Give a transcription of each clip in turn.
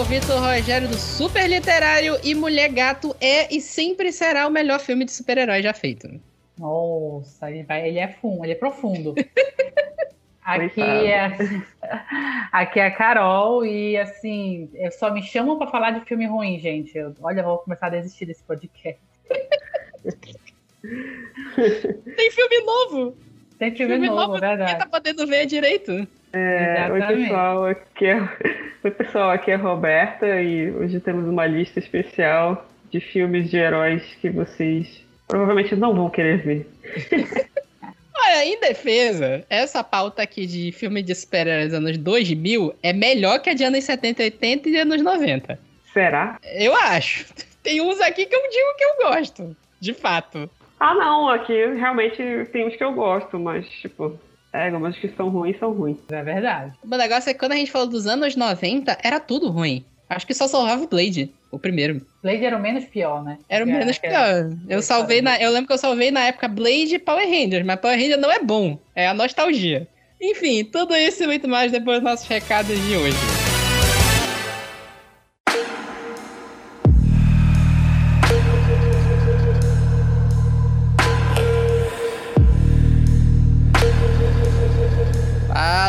o Vitor Rogério do Super Literário e Mulher Gato é e sempre será o melhor filme de super-herói já feito. Nossa, ele, vai, ele é fundo, ele é profundo. Aqui é, aqui é a Carol e assim, eu só me chamam para falar de filme ruim, gente. Eu, olha, eu vou começar a desistir desse podcast. Tem filme novo. Tem filme, filme novo, novo, verdade. tá podendo ver direito. É, oi pessoal, aqui é, oi pessoal, aqui é a Roberta e hoje temos uma lista especial de filmes de heróis que vocês provavelmente não vão querer ver. Olha, em defesa, essa pauta aqui de filme de super-heróis anos 2000 é melhor que a de anos 70, 80 e anos 90. Será? Eu acho. Tem uns aqui que eu digo que eu gosto, de fato. Ah, não, aqui realmente tem uns que eu gosto, mas, tipo, é, algumas que são ruins são ruins. É verdade. O negócio é que quando a gente falou dos anos 90, era tudo ruim. Acho que só salvava o Blade, o primeiro. Blade era o menos pior, né? Era o menos pior. Eu salvei na, eu lembro que eu salvei na época Blade e Power Rangers, mas Power Rangers não é bom, é a nostalgia. Enfim, tudo isso e muito mais depois dos nossos recados de hoje.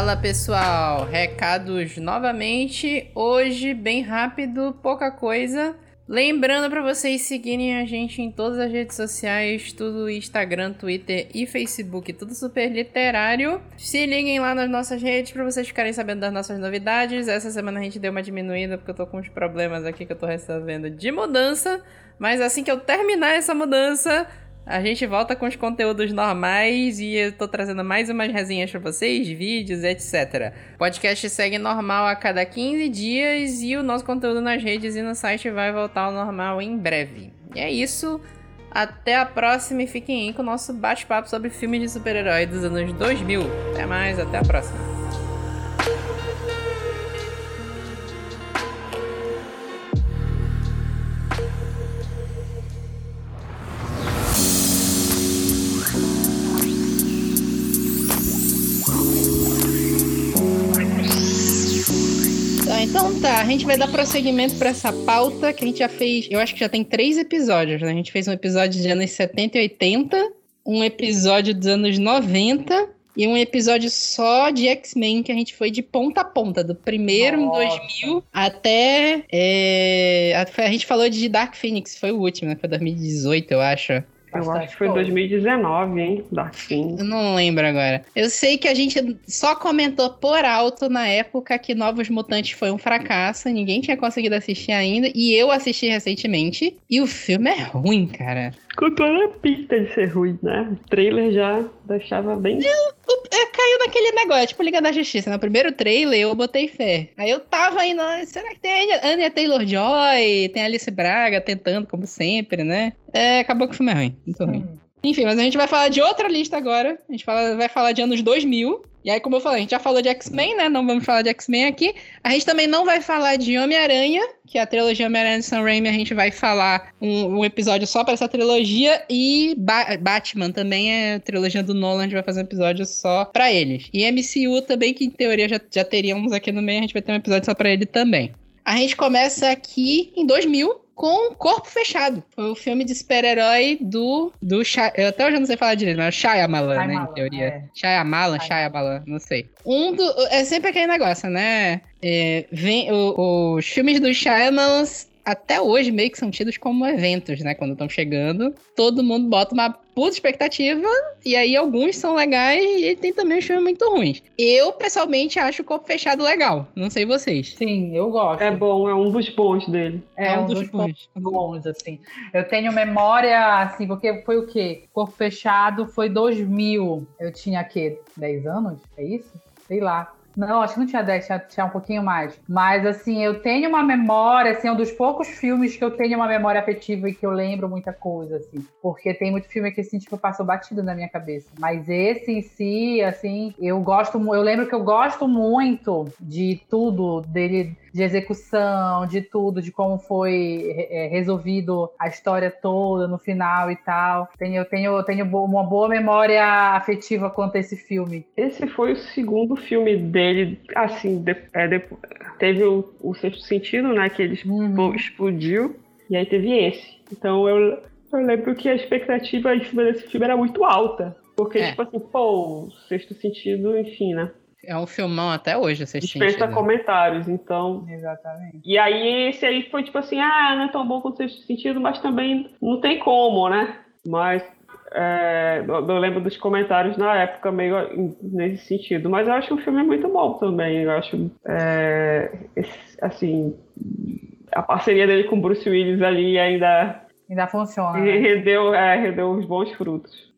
Fala pessoal, recados novamente. Hoje, bem rápido, pouca coisa. Lembrando para vocês seguirem a gente em todas as redes sociais, tudo Instagram, Twitter e Facebook, tudo super literário. Se liguem lá nas nossas redes para vocês ficarem sabendo das nossas novidades. Essa semana a gente deu uma diminuída porque eu tô com uns problemas aqui que eu tô resolvendo de mudança. Mas assim que eu terminar essa mudança, a gente volta com os conteúdos normais e eu tô trazendo mais umas resenhas para vocês, vídeos, etc. O podcast segue normal a cada 15 dias e o nosso conteúdo nas redes e no site vai voltar ao normal em breve. E é isso. Até a próxima e fiquem aí com o nosso bate-papo sobre filmes de super-herói dos anos 2000. Até mais, até a próxima. Então tá, a gente vai dar prosseguimento para essa pauta que a gente já fez. Eu acho que já tem três episódios, né? A gente fez um episódio de anos 70 e 80, um episódio dos anos 90 e um episódio só de X-Men que a gente foi de ponta a ponta, do primeiro Nossa. em 2000 até. É, a gente falou de Dark Phoenix, foi o último, né? Foi 2018, eu acho. Eu acho que foi 2019, hein? Da fim. Eu não lembro agora. Eu sei que a gente só comentou por alto na época que Novos Mutantes foi um fracasso, ninguém tinha conseguido assistir ainda, e eu assisti recentemente, e o filme é ruim, cara. Com toda a pinta de ser ruim, né? O trailer já deixava bem. Eu, eu, caiu naquele negócio, tipo Liga da Justiça. No primeiro trailer eu botei fé. Aí eu tava indo, será que tem a Anya Taylor Joy? Tem a Alice Braga tentando, como sempre, né? É, acabou que o filme é ruim. Muito ruim. Enfim, mas a gente vai falar de outra lista agora. A gente fala, vai falar de anos 2000. E aí, como eu falei, a gente já falou de X-Men, né? Não vamos falar de X-Men aqui. A gente também não vai falar de Homem-Aranha, que é a trilogia Homem-Aranha de Sam Raimi. A gente vai falar um, um episódio só para essa trilogia. E ba Batman também é a trilogia do Nolan. A gente vai fazer um episódio só para eles. E MCU também, que em teoria já, já teríamos aqui no meio. A gente vai ter um episódio só para ele também. A gente começa aqui em 2000, com Corpo Fechado. Foi o filme de super-herói do. do Shy, eu até hoje não sei falar direito, mas Shyamalan, né? Em teoria. É. Shyamalan, Shyamalan, não sei. Um do. É sempre aquele negócio, né? É, vem, o, os filmes do Shyamalan até hoje meio que são tidos como eventos, né? Quando estão chegando, todo mundo bota uma puta expectativa, e aí alguns são legais e tem também uns filmes muito ruins. Eu, pessoalmente, acho o Corpo Fechado legal. Não sei vocês. Sim, eu gosto. É bom, é um dos bons dele. É, é um, um, dos, dos bons. bons, assim. Eu tenho memória, assim, porque foi o quê? Corpo Fechado foi 2000. Eu tinha, quê? 10 anos? É isso? Sei lá. Não, acho que não tinha 10, tinha, tinha, um pouquinho mais. Mas, assim, eu tenho uma memória, assim, é um dos poucos filmes que eu tenho uma memória afetiva e que eu lembro muita coisa, assim. Porque tem muito filme que, assim, tipo, passou batido na minha cabeça. Mas esse em si, assim, eu gosto, eu lembro que eu gosto muito de tudo dele, de execução, de tudo, de como foi é, resolvido a história toda no final e tal. Tenho, eu tenho, tenho uma boa memória afetiva quanto a esse filme. Esse foi o segundo filme dele, assim, de, é, de, teve o, o Sexto Sentido, né, que ele uhum. explodiu, e aí teve esse. Então eu, eu lembro que a expectativa em cima desse filme era muito alta. Porque, é. tipo assim, pô, o Sexto Sentido, enfim, né? É um filmão até hoje, vocês Dispensa comentários, então. Exatamente. E aí, esse aí foi tipo assim: ah, não é tão bom quanto o sexto sentido, mas também não tem como, né? Mas é, eu lembro dos comentários na época, meio nesse sentido. Mas eu acho o filme muito bom também. Eu acho, é, assim, a parceria dele com Bruce Willis ali ainda. Ainda funciona. Né? Rendeu, é, rendeu os bons frutos.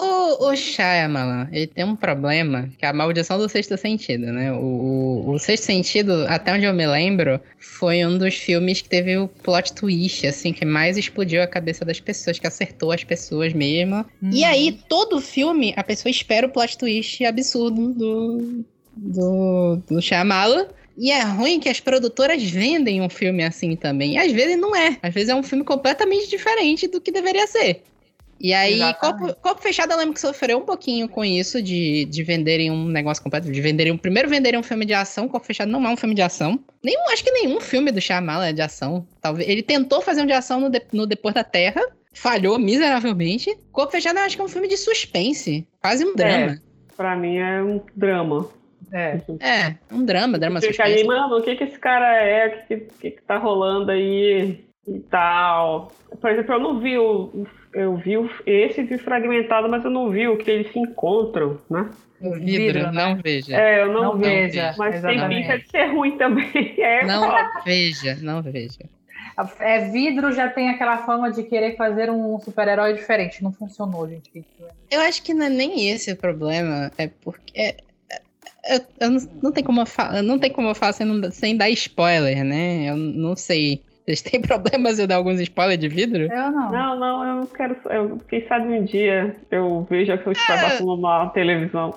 O, o Shyamalan, ele tem um problema, que é a maldição do sexto sentido, né? O, o, o, sexto sentido, até onde eu me lembro, foi um dos filmes que teve o plot twist, assim, que mais explodiu a cabeça das pessoas, que acertou as pessoas mesmo. Hum. E aí, todo filme, a pessoa espera o plot twist absurdo do, do, do Shyamalan. E é ruim que as produtoras vendem um filme assim também. E às vezes não é. Às vezes é um filme completamente diferente do que deveria ser. E aí, Copo, Copo, Fechado, eu lembro que sofreu um pouquinho com isso, de, de venderem um negócio completo, de venderem, primeiro venderem um filme de ação, Copo Fechado não é um filme de ação. Nenhum, acho que nenhum filme do Shyamalan é de ação. Talvez, ele tentou fazer um de ação no, de, no Depois da Terra, falhou miseravelmente. Corpo Fechado eu acho que é um filme de suspense, quase um drama. É, pra mim é um drama. É, é um drama, drama Fica suspense. Ali, mano, o que que esse cara é, o que, que, que tá rolando aí e tal. Por exemplo, eu não vi o, eu vi esse vi fragmentado, mas eu não vi o que eles se encontram, né? O vidro, né? não veja. É, eu não, não veja. Mas exatamente. tem pinta de ser ruim também. É, não veja, não veja. É, vidro já tem aquela fama de querer fazer um super-herói diferente. Não funcionou, gente. Eu acho que não é nem esse o problema. É porque. É, é eu, eu não, não, tem como eu falar, não tem como eu falar sem, sem dar spoiler, né? Eu não sei vocês têm problemas em dar alguns spoilers de vidro? Eu não. Não, não, eu não quero. Eu, quem sabe um dia eu vejo aquilo que vai passando numa televisão.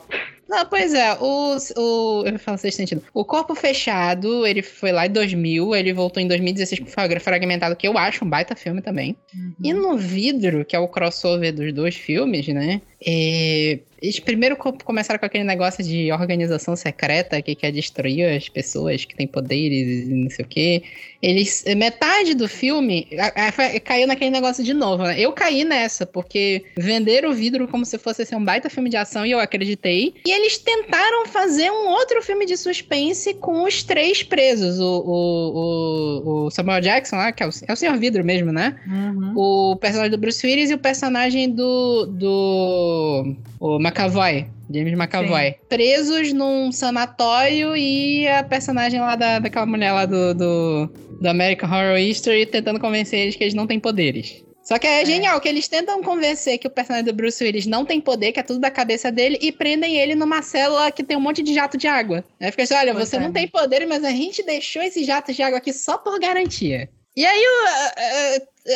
Não, pois é, o, o. Eu falo sexto sentido. O Corpo Fechado, ele foi lá em 2000, ele voltou em 2016 com Fragmentado, que eu acho um baita filme também. Uhum. E no Vidro, que é o crossover dos dois filmes, né? É, eles primeiro começaram com aquele negócio de organização secreta que quer destruir as pessoas que têm poderes e não sei o quê. Eles. Metade do filme a, a, caiu naquele negócio de novo, né? Eu caí nessa, porque venderam o vidro como se fosse assim, um baita filme de ação e eu acreditei. E eles tentaram fazer um outro filme de suspense com os três presos. O, o, o, o Samuel Jackson lá, que é o, é o Senhor Vidro mesmo, né? Uhum. O personagem do Bruce Willis e o personagem do. do o McAvoy, James McAvoy. Sim. Presos num sanatório e a personagem lá da, daquela mulher lá do, do, do American Horror History tentando convencer eles que eles não têm poderes. Só que é, é, genial que eles tentam convencer que o personagem do Bruce Willis não tem poder, que é tudo da cabeça dele, e prendem ele numa célula que tem um monte de jato de água. Aí fica assim: olha, você é. não tem poder, mas a gente deixou esse jato de água aqui só por garantia. E aí a,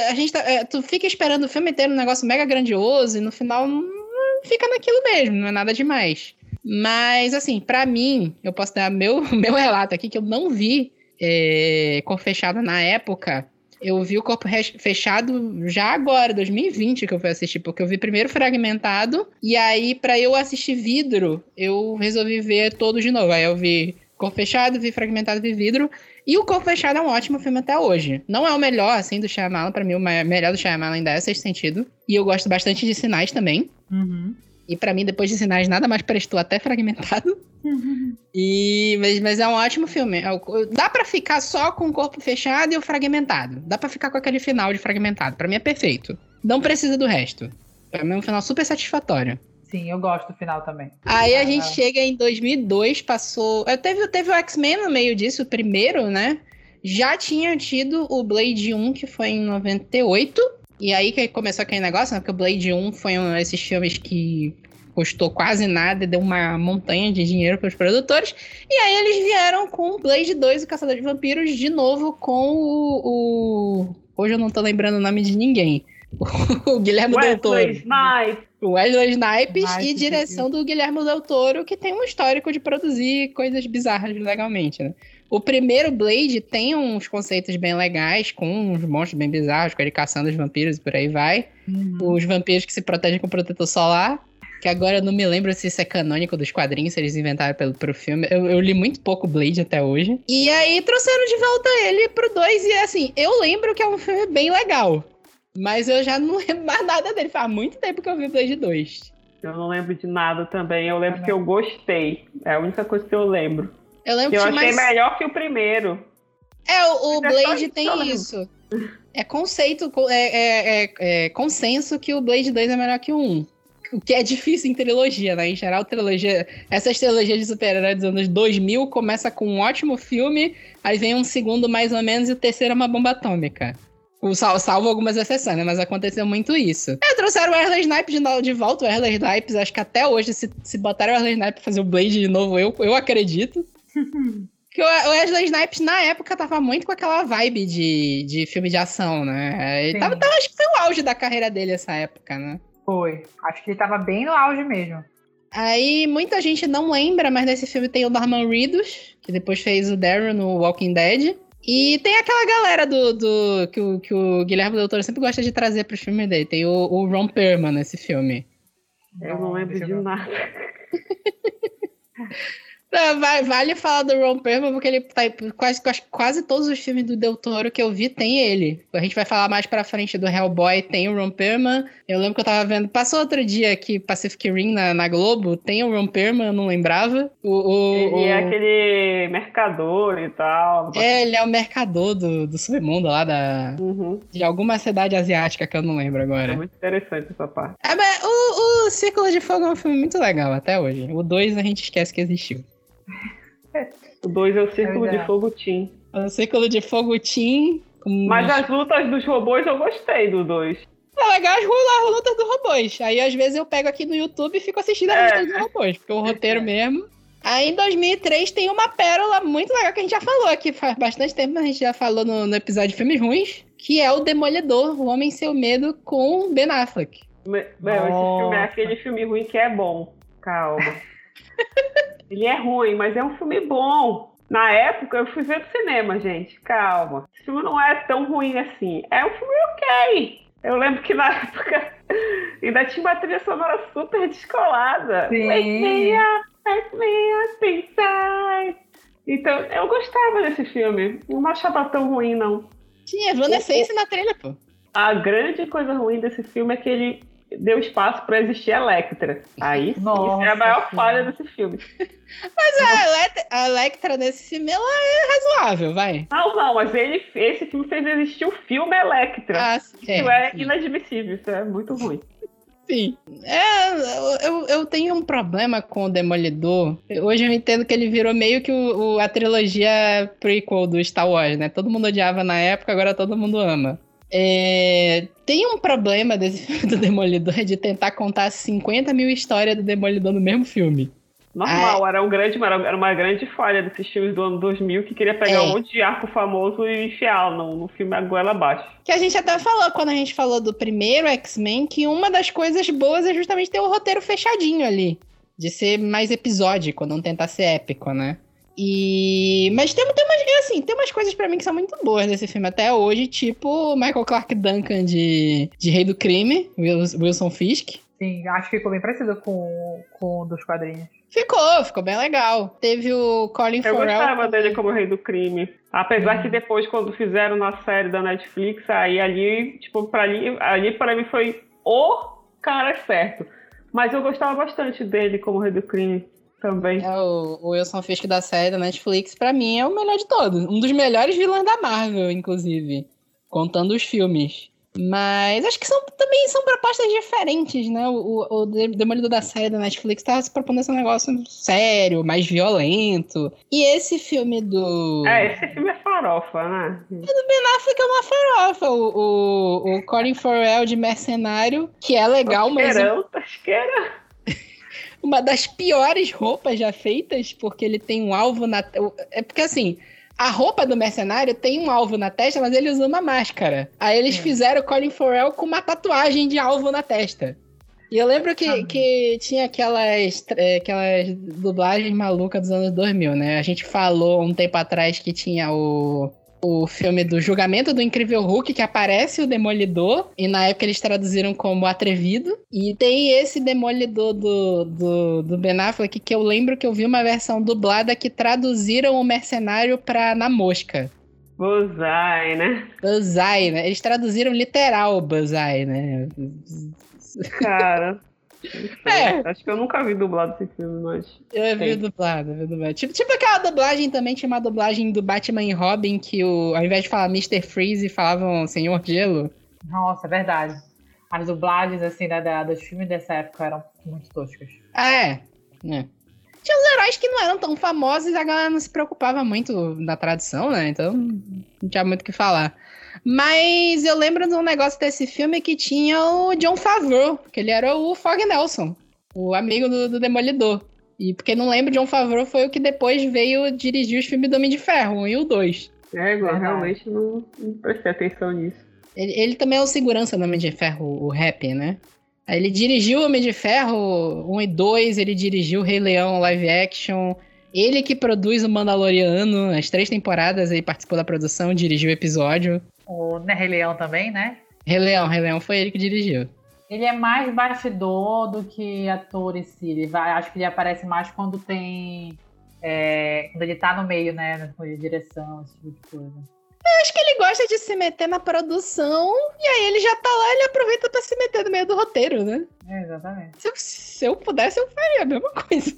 a, a gente tá, é, tu fica esperando o filme inteiro um negócio mega grandioso, e no final fica naquilo mesmo, não é nada demais. Mas, assim, para mim, eu posso dar meu, meu relato aqui, que eu não vi é, Cor Fechada na época. Eu vi o Corpo Fechado já agora, 2020, que eu fui assistir, porque eu vi primeiro fragmentado, e aí, para eu assistir vidro, eu resolvi ver todos de novo. Aí eu vi Corpo Fechado, vi fragmentado, vi vidro. E o Corpo Fechado é um ótimo filme até hoje. Não é o melhor, assim, do Shyamalan. Pra mim, o melhor do Shyamalan ainda é Sexto Sentido. E eu gosto bastante de Sinais também. Uhum. E para mim, depois de Sinais, nada mais prestou, até fragmentado. Uhum. E, mas, mas é um ótimo filme. É dá para ficar só com o corpo fechado e o fragmentado. Dá para ficar com aquele final de fragmentado. para mim é perfeito. Não precisa do resto. Pra mim é um final super satisfatório. Sim, eu gosto do final também. Aí a ah, gente chega em 2002, passou. Teve, teve o X-Men no meio disso, o primeiro, né? Já tinha tido o Blade 1, que foi em 98. E aí que começou aquele negócio, né? Porque o Blade 1 foi um desses filmes que custou quase nada e deu uma montanha de dinheiro para os produtores. E aí eles vieram com o Blade 2, o Caçador de Vampiros, de novo com o, o... Hoje eu não tô lembrando o nome de ninguém. o Guilherme Wesley Del Toro. Snipes. Wesley Snipes Nice, e direção do Guilherme Del Toro, que tem um histórico de produzir coisas bizarras legalmente, né? O primeiro Blade tem uns conceitos bem legais, com uns monstros bem bizarros, com ele caçando os vampiros e por aí vai. Uhum. Os vampiros que se protegem com protetor solar. Que agora eu não me lembro se isso é canônico dos quadrinhos, se eles inventaram pelo, pro filme. Eu, eu li muito pouco Blade até hoje. E aí trouxeram de volta ele pro 2. E assim, eu lembro que é um filme bem legal. Mas eu já não lembro mais nada dele. Faz muito tempo que eu vi Blade 2. Eu não lembro de nada também. Eu lembro ah, que eu gostei. É a única coisa que eu lembro. Eu lembro que, eu achei mais... melhor que o primeiro. É, o, o Blade tem isso. É conceito, é, é, é, é, consenso que o Blade 2 é melhor que o 1. O que é difícil em trilogia, né? Em geral, trilogia. Essas trilogias de super-heróis dos anos 2000 começa com um ótimo filme, aí vem um segundo mais ou menos e o terceiro é uma bomba atômica. Sal, salvo algumas exceções, né? Mas aconteceu muito isso. É, trouxeram o Wesley Snipes de, de volta. O Wesley Snipes, acho que até hoje, se, se botaram o Wesley Snipes pra fazer o Blade de novo, eu, eu acredito. que o Wesley Snipes, na época, tava muito com aquela vibe de, de filme de ação, né? Ele tava, tava, acho que foi o auge da carreira dele essa época, né? Foi. Acho que ele tava bem no auge mesmo. Aí muita gente não lembra, mas nesse filme tem o Norman Reedus, que depois fez o Darren no Walking Dead. E tem aquela galera do, do que, o, que o Guilherme Del Toro sempre gosta de trazer pro filme dele. Tem o, o Ron Perlman nesse filme. Eu não lembro de nada. Vale falar do Ron Perlman, porque ele tá quase, quase todos os filmes do Del Toro que eu vi tem ele. A gente vai falar mais pra frente do Hellboy, tem o Ron Perlman. Eu lembro que eu tava vendo, passou outro dia aqui, Pacific Rim na, na Globo, tem o Ron Perlman, eu não lembrava. O, o, ele o... é aquele mercador e tal. É, ele é o mercador do, do submundo lá da, uhum. de alguma cidade asiática que eu não lembro agora. É muito interessante essa parte. É, mas o, o Círculo de Fogo é um filme muito legal até hoje. O 2 a gente esquece que existiu. O 2 é o Círculo de Fogo Team. É o Círculo de Fogo Team. Mas as lutas dos robôs eu gostei do 2. É legal as lutas dos robôs. Aí às vezes eu pego aqui no YouTube e fico assistindo as é. lutas dos robôs, porque o roteiro mesmo. Aí em 2003 tem uma pérola muito legal que a gente já falou aqui faz bastante tempo, mas a gente já falou no, no episódio de Filmes Ruins, que é o Demolidor, O Homem Seu Medo com Ben Affleck. Meu, esse filme é aquele filme ruim que é bom. Calma. Ele é ruim, mas é um filme bom. Na época, eu fui ver no cinema, gente. Calma. Esse filme não é tão ruim assim. É um filme ok. Eu lembro que na época ainda tinha uma trilha sonora super descolada. Sim. Então, eu gostava desse filme. Não achava tão ruim, não. Tinha Evanescence na trilha, pô. A grande coisa ruim desse filme é que ele deu espaço para existir Electra. Aí sim, Nossa, é a maior falha desse filme. Mas a, a Electra nesse filme, ela é razoável, vai. Não, não, mas ele, esse filme fez existir o filme Electra. Ah, sim, isso é, é inadmissível, isso é muito ruim. Sim. É, eu, eu tenho um problema com o Demolidor. Hoje eu entendo que ele virou meio que o, o, a trilogia prequel do Star Wars, né? Todo mundo odiava na época, agora todo mundo ama. É, tem um problema desse filme do Demolidor de tentar contar 50 mil histórias do Demolidor no mesmo filme. Normal, ah, era, um grande, era uma grande falha desses filmes do ano 2000 que queria pegar é. um monte de arco famoso e enfiar no, no filme a goela abaixo. Que a gente até falou quando a gente falou do primeiro X-Men que uma das coisas boas é justamente ter o roteiro fechadinho ali. De ser mais episódico, não tentar ser épico, né? E. Mas tem, tem umas. Assim, tem umas coisas para mim que são muito boas nesse filme até hoje, tipo Michael Clark Duncan de, de Rei do Crime, Wilson Fisk. Sim, acho que ficou bem parecido com, com o dos quadrinhos. Ficou, ficou bem legal. Teve o Colin Eu Farrell. Eu gostava dele como Rei do Crime. Apesar que depois, quando fizeram na série da Netflix, aí ali, tipo, pra ali, ali para mim foi o cara certo. Mas eu gostava bastante dele como Rei do Crime também. É, o, o Wilson Fisk da série da Netflix, pra mim, é o melhor de todos. Um dos melhores vilões da Marvel, inclusive. Contando os filmes. Mas acho que são, também são propostas diferentes, né? O, o, o Demolidor da série da Netflix tá se propondo esse negócio sério, mais violento. E esse filme do. É, esse filme é farofa, né? O do Ben Affleck é uma farofa. O, o, o Colin Farrell de Mercenário, que é legal, mas. Tasqueira uma das piores roupas já feitas, porque ele tem um alvo na. É porque assim. A roupa do mercenário tem um alvo na testa, mas ele usa uma máscara. Aí eles é. fizeram o Colin Farrell com uma tatuagem de alvo na testa. E eu lembro que, que tinha aquelas, é, aquelas dublagens malucas dos anos 2000, né? A gente falou um tempo atrás que tinha o, o filme do Julgamento do Incrível Hulk, que aparece o Demolidor, e na época eles traduziram como Atrevido. E tem esse Demolidor do, do, do Ben Affleck, que eu lembro que eu vi uma versão dublada que traduziram o mercenário pra Na Mosca. Buzai, né? Buzai, né? Eles traduziram literal Buzai, né? Cara. É. Acho que eu nunca vi dublado esse filme, mas. Eu vi dublado, eu vi dublado. Tipo, tipo aquela dublagem também, tinha uma dublagem do Batman e Robin, que o, ao invés de falar Mr. Freeze, falavam Senhor Gelo. Nossa, é verdade. As dublagens, assim, da, da, dos filmes dessa época eram muito toscas. Ah, é. é. Tinha uns heróis que não eram tão famosos e a galera não se preocupava muito na tradução, né? Então, não tinha muito o que falar. Mas eu lembro de um negócio desse filme que tinha o John Favreau, que ele era o Fog Nelson, o amigo do, do Demolidor. E porque não lembro, John Favreau foi o que depois veio dirigir os filmes do Homem de Ferro, um e o dois. É, igual, realmente não, não prestei atenção nisso. Ele, ele, também é o segurança do Homem de Ferro, o Rap, né? Ele dirigiu o Homem de Ferro 1 e 2, ele dirigiu o Rei Leão live action, ele que produz o Mandaloriano, as três temporadas, ele participou da produção, dirigiu o episódio. O né, Rei Leão também, né? Rei Leão, Rei Leão foi ele que dirigiu. Ele é mais bastidor do que ator em si. Ele vai, acho que ele aparece mais quando tem. É, quando ele tá no meio, né? De direção, esse tipo de coisa. Eu acho que ele gosta de se meter na produção e aí ele já tá lá, ele aproveita pra se meter no meio do roteiro, né? É, exatamente. Se eu, se eu pudesse, eu faria a mesma coisa.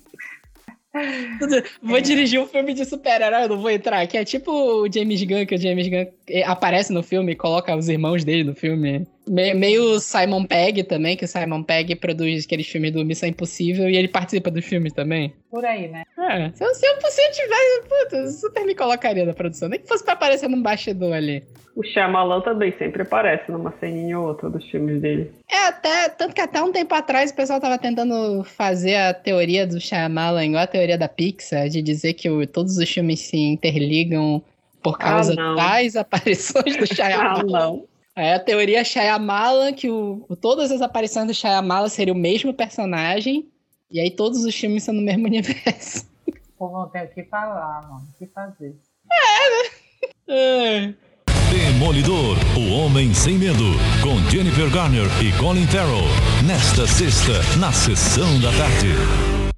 Vou dirigir um filme de super-herói, eu não vou entrar. Que é tipo o James Gunn, que o James Gunn aparece no filme e coloca os irmãos dele no filme. Me, meio Simon Pegg também, que o Simon Pegg produz aquele filme do Missão Impossível e ele participa do filme também. Por aí, né? É. Se eu, se eu, se eu tivesse, puta, super me colocaria na produção. Nem que fosse pra aparecer num bastidor ali. O Shyamalan também sempre aparece numa ceninha ou outra dos filmes dele. É, até, tanto que até um tempo atrás o pessoal tava tentando fazer a teoria do Shyamalan, igual a teoria da Pixar, de dizer que o, todos os filmes se interligam por causa ah, das aparições do Shyamalan. ah, não. É a teoria Shyamalan, que o, todas as aparições do Shyamalan seriam o mesmo personagem, e aí todos os filmes são no mesmo universo. Pô, não tem o que falar, mano. O que fazer? É, né? É. Demolidor, o Homem Sem Medo, com Jennifer Garner e Colin Farrell, nesta sexta, na sessão da tarde.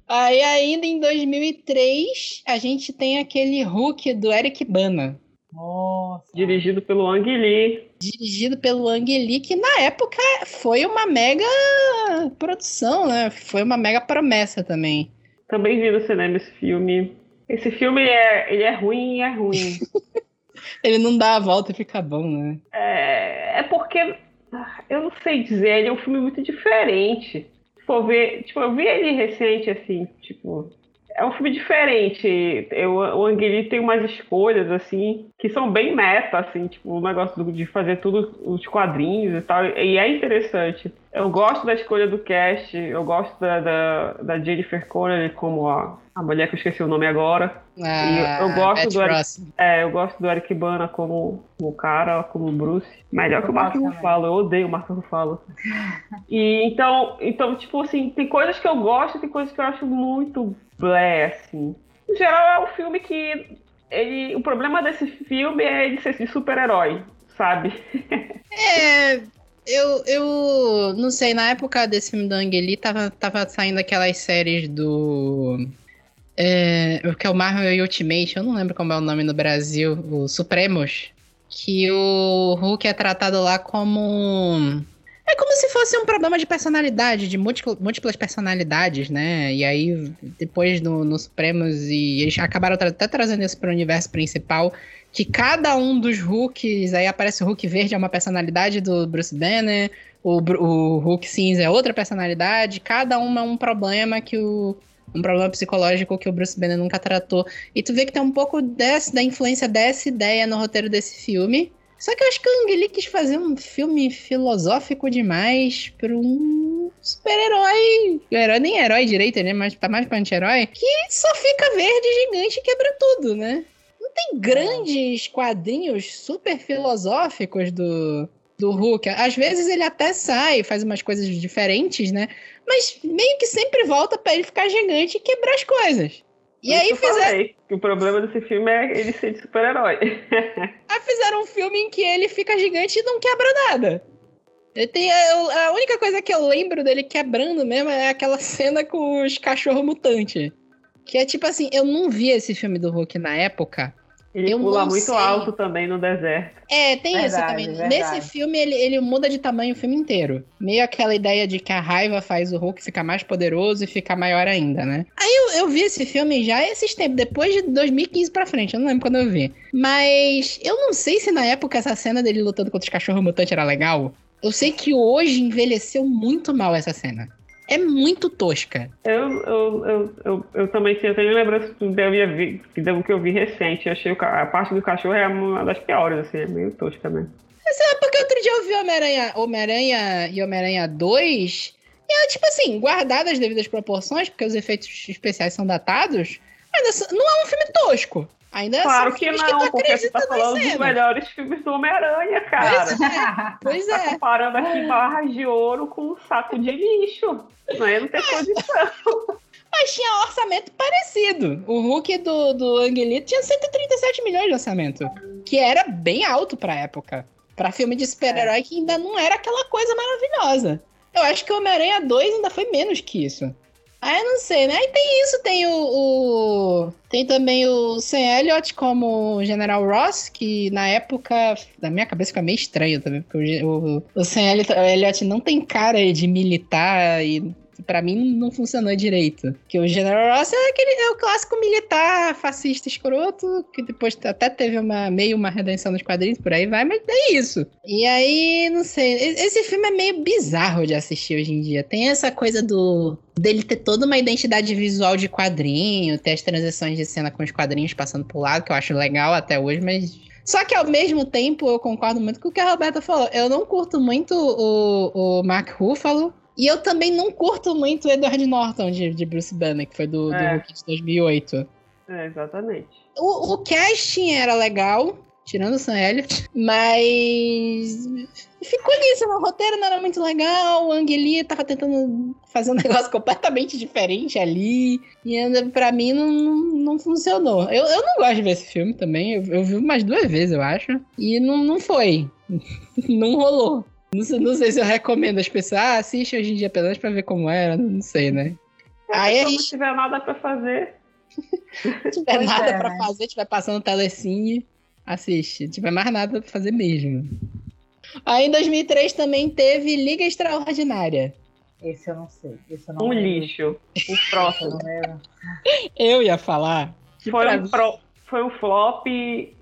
Aí ainda em 2003, a gente tem aquele Hulk do Eric Bana. Nossa. Dirigido pelo Ang Lee. Dirigido pelo Ang Lee, que na época foi uma mega produção, né? Foi uma mega promessa também. Também vi no cinema esse filme. Esse filme é, ele é ruim e é ruim. ele não dá a volta e fica bom, né? É, é porque eu não sei dizer, ele é um filme muito diferente. Se for ver, tipo, eu vi ele recente, assim, tipo, é um filme diferente. Eu, o Ang tem umas escolhas, assim, que são bem meta, assim, tipo, o negócio de fazer tudo os quadrinhos e tal. E é interessante. Eu gosto da escolha do cast, eu gosto da, da, da Jennifer Connelly como a, a mulher que eu esqueci o nome agora. Ah, e eu gosto do Eric, é, eu gosto do Eric Bana como o cara, como o Bruce. Melhor que o Marco Ruffalo, eu odeio o Marco Ruffalo. e então, então, tipo assim, tem coisas que eu gosto, tem coisas que eu acho muito blé, assim. Em geral, é um filme que ele, o problema desse filme é ele ser de super-herói, sabe? é, eu, eu não sei, na época desse filme do Angeli, tava, tava saindo aquelas séries do. É, que é o Marvel Ultimate, eu não lembro como é o nome no Brasil, o Supremos. Que o Hulk é tratado lá como. É como se fosse um problema de personalidade, de múltiplas personalidades, né? E aí, depois no, no Supremos, e eles acabaram até trazendo isso para o universo principal, que cada um dos Hulks, aí aparece o Hulk verde, é uma personalidade do Bruce Banner, o, o Hulk cinza é outra personalidade, cada um é um problema que o. Um problema psicológico que o Bruce Banner nunca tratou. E tu vê que tem um pouco desse, da influência dessa ideia no roteiro desse filme. Só que eu acho que o Ang quis fazer um filme filosófico demais pra um super-herói. Herói nem herói direito, né? Mas tá mais pra anti-herói. Que só fica verde, gigante e quebra tudo, né? Tem grandes quadrinhos super filosóficos do, do Hulk. Às vezes ele até sai, faz umas coisas diferentes, né? Mas meio que sempre volta pra ele ficar gigante e quebrar as coisas. E aí fizeram. O problema desse filme é ele ser de super-herói. aí fizeram um filme em que ele fica gigante e não quebra nada. Ele tem a, a única coisa que eu lembro dele quebrando mesmo é aquela cena com os cachorros mutantes. Que é tipo assim, eu não vi esse filme do Hulk na época. Ele Eu pula muito sei. alto também no deserto. É, tem isso Verdade, também. verdade. Nesse filme, ele, ele muda de tamanho o filme inteiro. Meio aquela ideia de que a raiva faz o Hulk ficar mais poderoso e ficar maior ainda, né? Aí eu, eu vi esse filme já esses tempos, depois de 2015 pra frente, eu não lembro quando eu vi. Mas eu não sei se na época essa cena dele lutando contra os cachorros mutantes era legal. Eu sei que hoje envelheceu muito mal essa cena. É muito tosca. Eu, eu, eu, eu, eu também eu tenho lembrança do que eu ver- do que eu vi recente. Eu achei a parte do cachorro é uma das piores, assim, é meio tosca mesmo. É porque outro dia eu vi Homem-Aranha Homem-Aranha e Homem-Aranha 2. E é tipo assim, guardadas as devidas proporções, porque os efeitos especiais são datados. São- não é um filme tosco. Ainda Claro são que não, tu porque você tá falando dos melhores filmes do Homem-Aranha, cara. Pois Tá é. comparando aqui barras de ouro com um saco de lixo. Não é? Não tem condição. Mas tinha orçamento parecido. O Hulk do, do Angelito tinha 137 milhões de orçamento. Que era bem alto pra época. Pra filme de super-herói que ainda não era aquela coisa maravilhosa. Eu acho que o Homem-Aranha 2 ainda foi menos que isso. Ah, eu não sei, né? Aí tem isso, tem o, o- Tem também o Sam Elliott como General Ross, que na época, na minha cabeça fica meio estranho também, porque o, o, o Sam Elliott, Elliott não tem cara de militar e pra mim não funcionou direito. Que o General Ross é aquele é o clássico militar fascista escroto, que depois até teve uma meio uma redenção nos quadrinhos, por aí vai, mas é isso. E aí, não sei, esse filme é meio bizarro de assistir hoje em dia. Tem essa coisa do dele ter toda uma identidade visual de quadrinho, ter as transições de cena com os quadrinhos passando pro lado, que eu acho legal até hoje, mas só que ao mesmo tempo eu concordo muito com o que a Roberta falou. Eu não curto muito o, o Mark Ruffalo. E eu também não curto muito o Edward Norton de, de Bruce Banner, que foi do, do É. Hulk de 2008. É, exatamente. O, o casting era legal, tirando o Sam Elliott, mas ficou nisso, o roteiro não era muito legal, o Angeli tava tentando fazer um negócio completamente diferente ali, e pra mim não, não, funcionou. Eu, eu não gosto de ver esse filme também, eu, eu vi umas duas vezes, eu acho, e não, não foi, não rolou. Não sei, não sei se eu recomendo as pessoas, ah, assiste hoje em dia apenas pra ver como era, não sei, né? Aí a Se não tiver nada pra fazer, tiver Pois nada é, pra né? fazer, tiver passando telecine, assiste. Se tiver mais nada pra fazer mesmo. Aí em 2003 também teve Liga Extraordinária. Esse eu não sei. Esse eu não um lembro. lixo. O próximo. não lembro. Eu ia falar. que Foi um, pro- foi um flop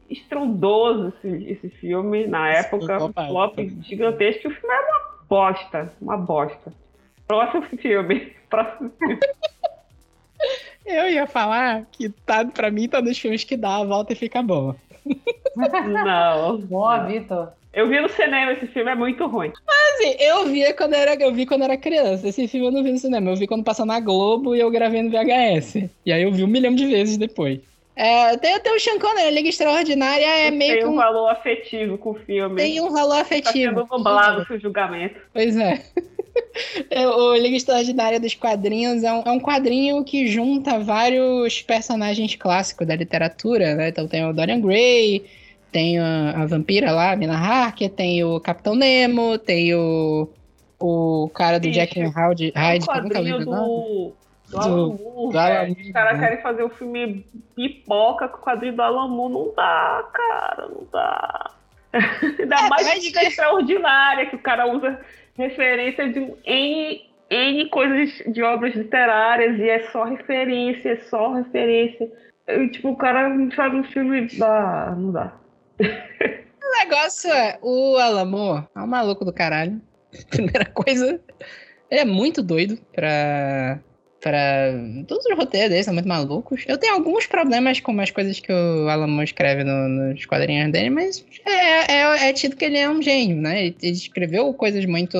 estrondoso esse, esse filme na época. Um Opa, flop opa. gigantesco. O filme era uma bosta. Uma bosta. Próximo filme. Próximo filme. Eu ia falar que tá, pra mim tá nos filmes que dá a volta e fica bom. Não. Boa. Vitor. Eu vi no cinema, esse filme é muito ruim. Assim, eu via quando era, eu vi quando era criança. Esse filme eu não vi no cinema, eu vi quando passou na Globo e eu gravei no VHS. E aí eu vi um milhão de vezes depois. É, tem até o Sean Connery, a Liga Extraordinária é meio Tem um um, valor afetivo com o filme. tem um valor Tá afetivo. sendo nublado seu julgamento. Pois é. O Liga Extraordinária dos Quadrinhos é um, é um quadrinho que junta vários personagens clássicos da literatura, né? Então tem o Dorian Gray, tem a, a vampira lá, a Mina Harker, tem o Capitão Nemo, tem o, o cara do Bicho, Jack and Hyde, É um quadrinho o do, do Do- Alan Os caras né? querem fazer um filme pipoca com o quadrinho do Alan Moore. Não dá, cara, não dá. Ainda É, mais mas- que extraordinária, que o cara usa referência de um N, N coisas de obras literárias e é só referência, é só referência. Eu, tipo, o cara faz um filme. Ah, não dá. O negócio é, o Alamo é um maluco do caralho. Primeira coisa, ele é muito doido pra. Pra. Todos os roteiros dele são muito malucos. Eu tenho alguns problemas com as coisas que o Alamo escreve no- nos quadrinhos dele, mas é, é, é tido que ele é um gênio, né? Ele, ele escreveu coisas muito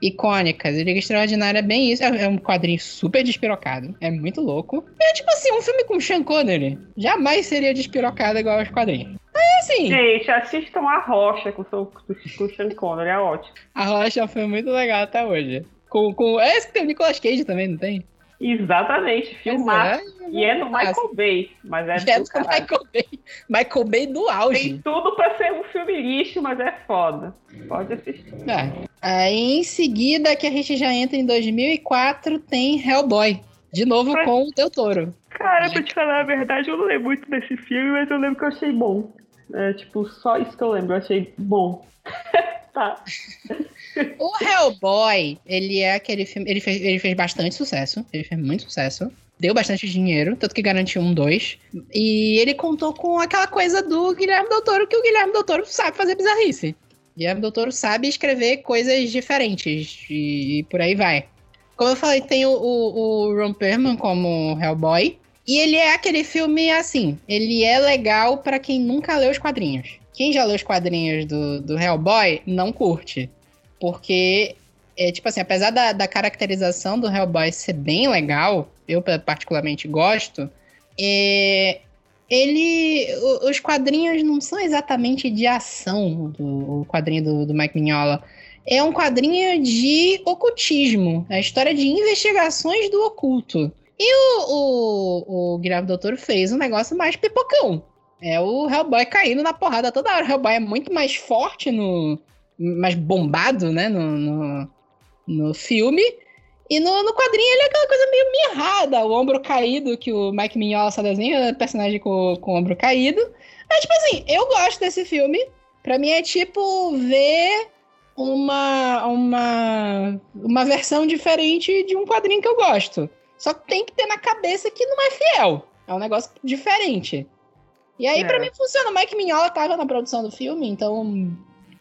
icônicas. E Liga Extraordinária é bem isso. É é um quadrinho super despirocado. É muito louco. É tipo assim, um filme com Sean Connery jamais seria despirocado igual aos quadrinhos. Aí assim. Gente, assistam A Rocha com o com o Sean Connery, é ótimo. A Rocha foi muito legal até hoje. Com, com... É esse que tem o Nicolas Cage também, não tem? Exatamente, filmar. Pois E é no Michael Bay, mas é, É do. Michael Bay. Michael Bay do auge. Tem tudo pra ser um filme lixo, mas é foda. Pode assistir. É. Aí em seguida, que a gente já entra em 2004, tem Hellboy. De novo com o Del Toro. Cara, pra te falar a verdade, eu não lembro muito desse filme, mas eu lembro que eu achei bom. É, tipo, só isso que eu lembro, eu achei bom. tá. O Hellboy, ele é aquele filme. Ele fez, ele fez bastante sucesso. Ele fez muito sucesso. Deu bastante dinheiro, tanto que garantiu um dois. E ele contou com aquela coisa do Guilherme Del Toro, que o Guilherme Del Toro sabe fazer bizarrice. Guilherme Del Toro sabe escrever coisas diferentes e, e por aí vai. Como eu falei, tem o, o, o Ron Perlman como Hellboy. E ele é aquele filme assim, ele é legal pra quem nunca leu os quadrinhos. Quem já leu os quadrinhos do, do Hellboy não curte. Porque, é, tipo assim, apesar da, da caracterização do Hellboy ser bem legal, eu particularmente gosto, é, ele. os quadrinhos não são exatamente de ação, do, o quadrinho do, do Mike Mignola. É um quadrinho de ocultismo. É a história de investigações do oculto. E o, o, o Guilherme Doutor fez um negócio mais pipocão. É o Hellboy caindo na porrada toda hora. O Hellboy é muito mais forte no. mais bombado, né? No, no, no filme. E no, no quadrinho ele é aquela coisa meio mirrada, o ombro caído, que o Mike Mignola só desenha é personagem com, com o ombro caído. Mas, tipo assim, eu gosto desse filme. Pra mim é tipo ver uma, uma, uma versão diferente de um quadrinho que eu gosto. Só que tem que ter na cabeça que não é fiel. É um negócio diferente. E aí, É. pra mim, funciona. O Mike Mignola tava na produção do filme, então.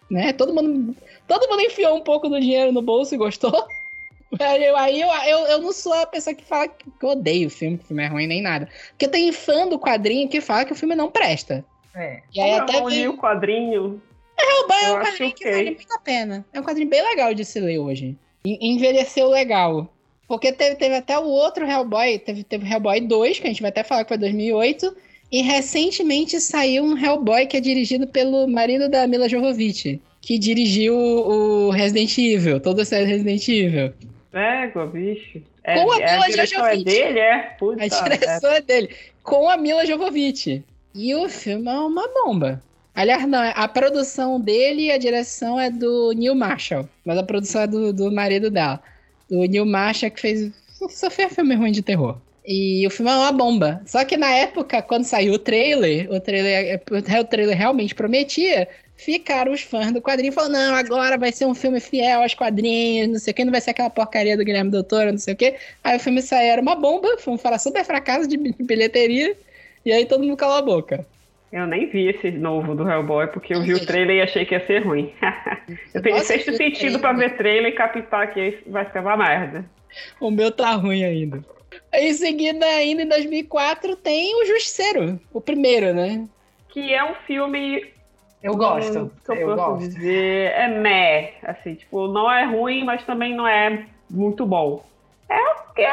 Né, todo mundo. Todo mundo enfiou um pouco do dinheiro no bolso e gostou. Aí eu, aí eu, eu, eu não sou a pessoa que fala que eu odeio o filme, que o filme é ruim nem nada. Porque tem fã do quadrinho que fala que o filme não presta. É. E aí até eu li vem... o quadrinho. Hellboy é eu um acho quadrinho que ok. vale muito a pena. É um quadrinho bem legal de se ler hoje. En- Envelheceu legal. Porque teve, teve até o outro Hellboy, teve, teve o Hellboy 2, que a gente vai até falar que foi 2008. E recentemente saiu um Hellboy que é dirigido pelo marido da Mila Jovovich, que dirigiu o Resident Evil, todo o série Resident Evil. Égua, bicho. É, Com a é, Mila a direção é Jovovich. dele, é? Puta, A direção é dele, com a Mila Jovovich. E o filme é uma bomba. Aliás, não, a produção dele e a direção é do Neil Marshall. Mas a produção é do, do marido dela. Do Neil Marshall, que fez. Só fez filme ruim de terror. E o filme é uma bomba. Só que na época, quando saiu o trailer, o trailer, o trailer realmente prometia. Ficaram os fãs do quadrinho falando: não, agora vai ser um filme fiel aos quadrinhos, não sei o que, não vai ser aquela porcaria do Guilherme Doutor, não sei o que. Aí o filme saiu, era uma bomba, foi um fala super fracasso de bi- bilheteria, e aí todo mundo calou a boca. Eu nem vi esse novo do Hellboy, porque eu vi o trailer e achei que ia ser ruim. eu tenho sexto sentido pra ver trailer e captar que vai ficar uma merda. O meu tá ruim ainda. Em seguida, ainda em 2004, tem o Justiceiro, o primeiro, né? Que é um filme. Eu gosto. que eu, eu posso gosto. dizer. É meh. Assim, tipo, não é ruim, mas também não é muito bom. É o que É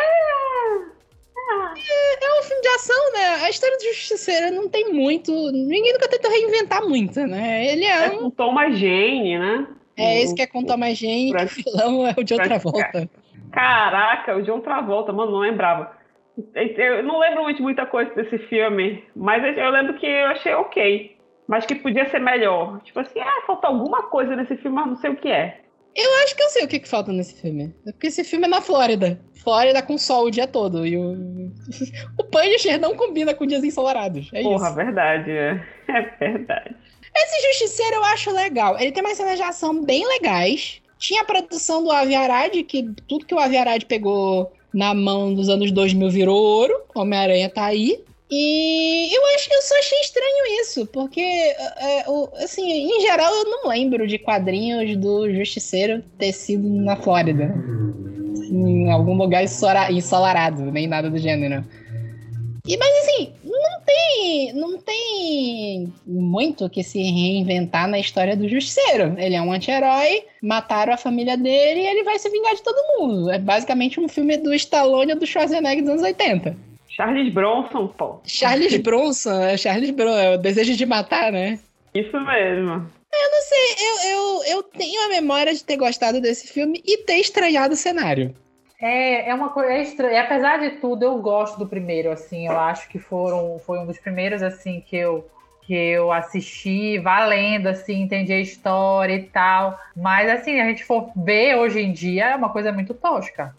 um filme de ação, né? A história do Justiceiro não tem muito. Ninguém nunca tentou reinventar muito, né? Ele é É um. com Thomas Jane, né? É esse que é com Thomas Jane, o vilão é o de outra pra- volta. Caraca, o John Travolta, mano, não lembrava. Eu não lembro muito muita coisa desse filme, mas eu lembro que eu achei ok. Mas que podia ser melhor. Tipo assim, ah, falta alguma coisa nesse filme, mas não sei o que é. Eu acho que eu sei o que, que falta nesse filme. É porque esse filme é na Flórida. Flórida com sol o dia todo. E o. o Punisher não combina com dias ensolarados. É Porra, isso. verdade, é. É verdade. Esse Justiceiro eu acho legal. Ele tem umas cenas de ação bem legais. Tinha a produção do Avi Arad, que tudo que o Avi Arad pegou na mão dos anos 2000 virou ouro. Homem-Aranha tá aí. E eu acho que eu só achei estranho isso, porque, é, o- assim, em geral eu não lembro de quadrinhos do Justiceiro ter sido na Flórida. Em algum lugar ensolarado, nem nada do gênero. E, mas assim, não tem, não tem muito que se reinventar na história do Justiceiro. Ele é um anti-herói, mataram a família dele e ele vai se vingar de todo mundo. É basicamente um filme do Stallone ou do Schwarzenegger dos anos 80. Charles Bronson, pô. Charles Bronson, é Charles Bronson, é o desejo de matar, né? Isso mesmo. Eu, eu, eu tenho a memória de ter gostado desse filme e ter estranhado o cenário. É, é uma coisa é estranha. Apesar de tudo, eu gosto do primeiro, assim. Eu acho que foram, foi um dos primeiros, assim, que eu, que eu assisti valendo, assim, entendi a história e tal. Mas, assim, a gente for ver hoje em dia, é uma coisa muito tosca.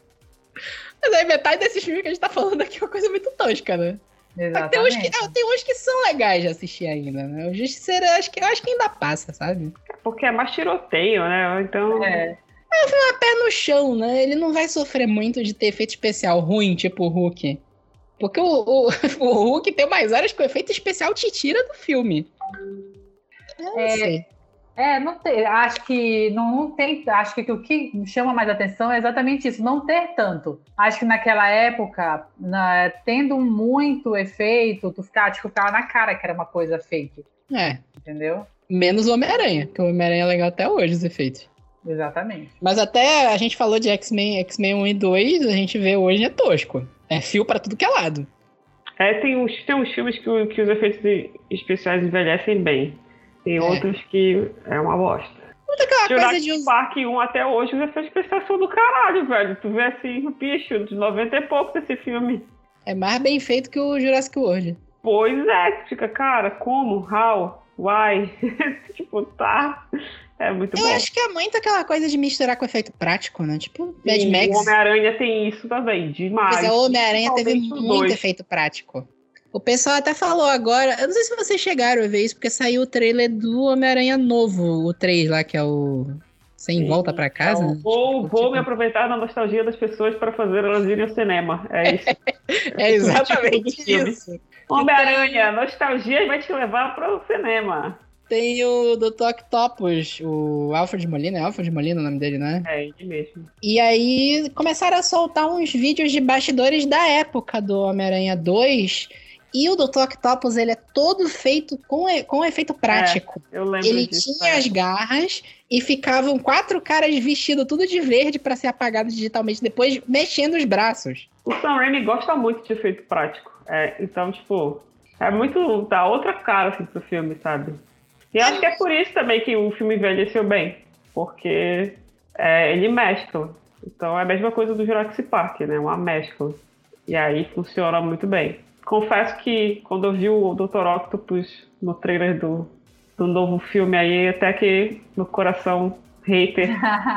Mas aí metade desses filmes que a gente tá falando aqui é uma coisa muito tosca, né? Exatamente. Tem uns, que, tem uns que são legais de assistir ainda, né? O Justiceiro, eu acho que, eu acho que ainda passa, sabe? Porque é mais tiroteio, né? Então. É. É pé no chão, né? Ele não vai sofrer muito de ter efeito especial ruim, tipo o Hulk. Porque o, o, o Hulk tem mais horas que o efeito especial te tira do filme. Não É. sei. É, não tem, acho que não, não tem, acho que o que chama mais atenção é exatamente isso, não ter tanto. Acho que naquela época, na- tendo muito efeito, tu ficava, tipo, ficava na cara que era uma coisa fake, É. entendeu? Menos o Homem-Aranha, que o Homem-Aranha é legal até hoje, os efeitos. Exatamente. Mas até a gente falou de X-Men, X-Men 1 e 2, a gente vê hoje é tosco. É fio pra tudo que é lado. É, tem uns, tem uns filmes que, que os efeitos especiais envelhecem bem. Tem É. outros que é uma bosta. Muito aquela coisa Jurassic de uns... Park 1 até hoje, os efeitos especiais são do caralho, velho. Tu vê assim, o bicho de 90 e pouco desse filme. É mais bem feito que o Jurassic World. Pois é, fica, cara, como? How? Why? tipo, tá. É muito Eu bom. acho que é muito aquela coisa de misturar com efeito prático, né? Tipo, Mad Sim, Max. O Homem-Aranha tem isso também, demais. Mas o Homem-Aranha teve muito dois. efeito prático. O pessoal até falou agora, eu não sei se vocês chegaram a ver isso, porque saiu o trailer do Homem-Aranha novo, o 3 lá, que é o Sem Sim, Volta pra Casa. Então, vou, vou Tipo- me aproveitar da nostalgia das pessoas para fazer elas irem ao cinema. É isso. É exatamente isso. Homem-Aranha, nostalgia vai te levar para o cinema. Tem o Dr. Octopus, o Alfred Molina, é Alfred Molina o nome dele, né? É ele mesmo. E aí começaram a soltar uns vídeos de bastidores da época do Homem-Aranha 2. E o Dr. Octopus, ele é todo feito com, com efeito prático. Eu lembro ele disso. tinha é. as garras e ficavam quatro caras vestidos tudo de verde pra ser apagado digitalmente, depois mexendo os braços. O Sam Raimi gosta muito de efeito prático. É, então, tipo, é muito. dá outra cara assim, pro filme, sabe? E acho que é por isso também que o filme envelheceu bem. Porque é, ele mescla. Então é a mesma coisa do Jurassic Park, né? Uma mescla. E aí funciona muito bem. Confesso que quando eu vi o Dr. Octopus no trailer do, do novo filme aí, até que no coração hater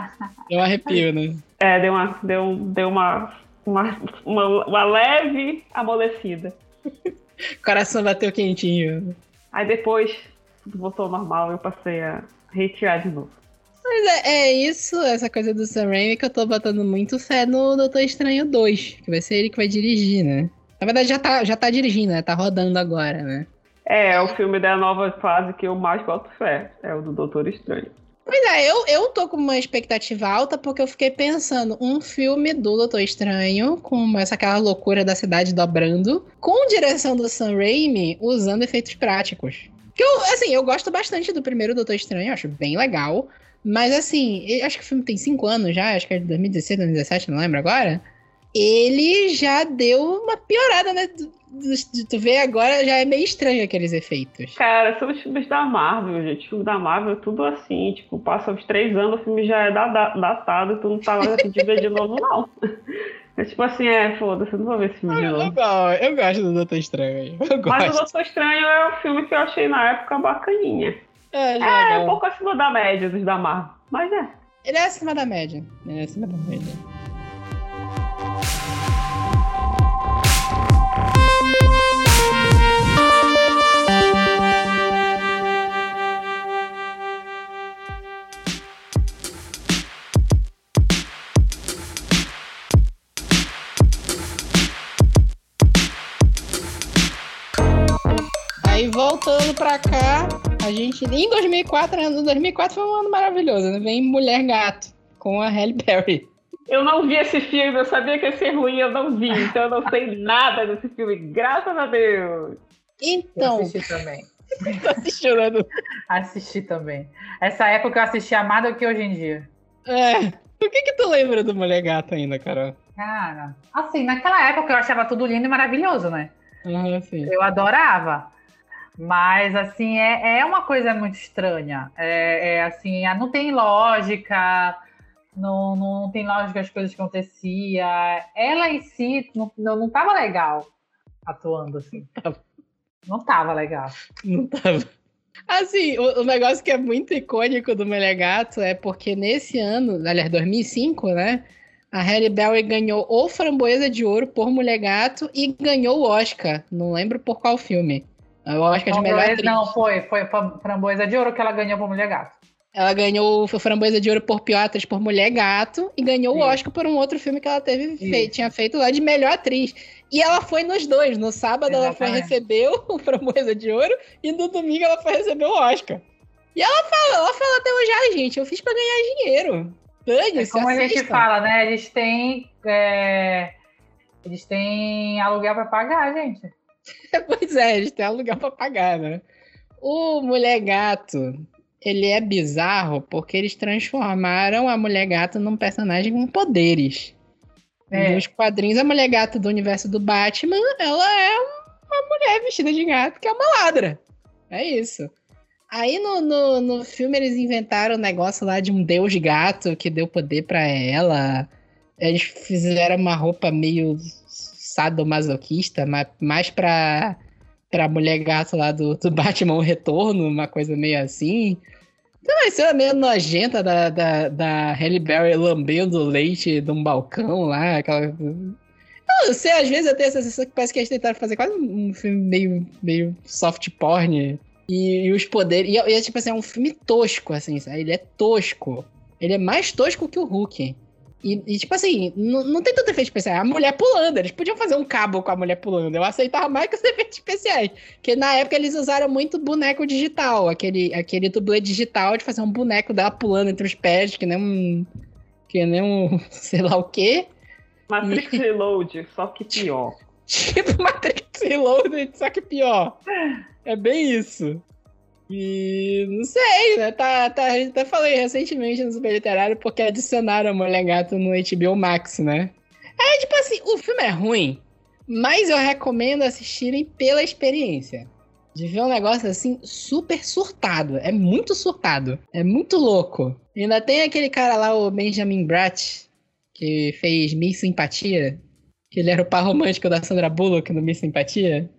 Eu arrepio, né? é, deu uma, deu, deu uma, uma, uma, uma leve amolecida. O coração bateu quentinho. Aí depois voltou ao normal eu passei a hatear de novo. Mas é, é isso, essa coisa do Sam Raimi, que eu tô botando muito fé no Doutor Estranho 2, que vai ser ele que vai dirigir, né? Na verdade, já tá, já tá dirigindo, né? Tá rodando agora, né? É, é o filme da nova fase que eu mais boto fé. É o do Doutor Estranho. Pois é, eu, eu tô com uma expectativa alta porque eu fiquei pensando um filme do Doutor Estranho, com essa aquela loucura da cidade dobrando, com direção do Sam Raimi, usando efeitos práticos. Que eu, assim, eu gosto bastante do primeiro Doutor Estranho, acho bem legal. Mas assim, acho que o filme tem 5 anos já, acho que é de 2016, 2017, não lembro agora. Ele já deu uma piorada, né? De tu ver agora, já é meio estranho aqueles efeitos. Cara, são os filmes da Marvel, gente. O filme da Marvel tudo assim. Tipo, passa uns três anos, o filme já é da- da- datado tu não tá mais afim de ver de novo, não. É tipo assim, é, foda-se, eu não vou ver esse filme novo. go- eu gosto do Doutor Estranho. Mas o Doutor Estranho é o filme que eu achei na época bacaninha. É, É, legal. um pouco acima da média dos da Marvel. Mas é. Ele é acima da média. Ele é acima da média. Voltando pra cá, a gente. Em 2004, né? 2004 foi um ano maravilhoso, né? Vem Mulher Gato com a Halle Berry. Eu não vi esse filme, eu sabia que ia ser ruim, eu não vi. Então eu não sei nada desse filme, graças a Deus. Eu Então, assisti também. tá assistindo, né? Assisti também. Essa época eu assistia mais do que hoje em dia. É. Por que que tu lembra do Mulher Gato ainda, Carol? Cara, assim, naquela época eu achava tudo lindo e maravilhoso, né? Ah, sim. Eu adorava. Mas, assim, é, é uma coisa muito estranha. É, é assim, não tem lógica, não, não tem lógica as coisas que aconteciam. Ela em si não, não, tava legal atuando, assim. Não tava legal. Não tava. Assim, o, o, negócio que é muito icônico do Melegato é porque nesse ano, aliás, 2005, né? A Halle Berry ganhou o Framboesa de Ouro por Mulher Gato e ganhou o Oscar. Não lembro por qual filme. O Oscar de melhor atriz. Não, foi, foi Framboesa de Ouro que ela ganhou por Mulher Gato. Ela ganhou o Framboesa de Ouro por Pior Atriz por Mulher Gato e ganhou o Oscar por um outro filme que ela teve feito, tinha feito lá de melhor atriz. E ela foi nos dois. No sábado Exatamente. ela foi receber o Framboesa de Ouro e no domingo ela foi receber o Oscar. E ela fala, ela fala até hoje, ai gente, eu fiz pra ganhar dinheiro. Dane, é como a gente fala, né? Eles têm. É... Eles têm aluguel pra pagar, gente. pois é, eles têm aluguel pra pagar, né? O Mulher Gato, ele é bizarro porque eles transformaram a Mulher Gato num personagem com poderes. É. Nos quadrinhos, a Mulher Gato do universo do Batman, ela é uma mulher vestida de gato que é uma ladra. É isso. Aí no, no, no filme eles inventaram o um negócio lá de um deus gato que deu poder para ela. Eles fizeram uma roupa meio sadomasoquista, mas mais pra, pra mulher gato lá do, do Batman Retorno, uma coisa meio assim. Então, vai ser meio nojenta da, da, da Halle Berry lambendo leite de um balcão lá, aquela... Não sei, às vezes eu tenho essa sensação que parece que eles tentaram fazer quase um filme meio, meio soft porn e, e os poderes. E, e, é tipo assim, é um filme tosco, assim, sabe? Ele é tosco. Ele é mais tosco que o Hulk. E, e tipo assim, não, tem tanto efeito especial. É a mulher pulando. Eles podiam fazer um cabo com a mulher pulando. Eu aceitava mais que os efeitos especiais. Porque na época eles usaram muito boneco digital. Aquele, aquele dublê digital de fazer um boneco dela pulando entre os pés, que nem um. Que nem um. sei lá o quê. Matrix e... Reload, só que pior. tipo Matrix Reload, só que pior. É bem isso. E não sei, né? Tá, tá, até falei recentemente no Super Literário porque adicionaram a Mulher Gato no HBO Max, né? É tipo assim, o filme é ruim, mas eu recomendo assistirem pela experiência. De ver um negócio assim super surtado. É muito surtado. É muito louco. E ainda tem aquele cara lá, o Benjamin Bratt, que fez Miss Simpatia. Que ele era o par romântico da Sandra Bullock no Miss Simpatia.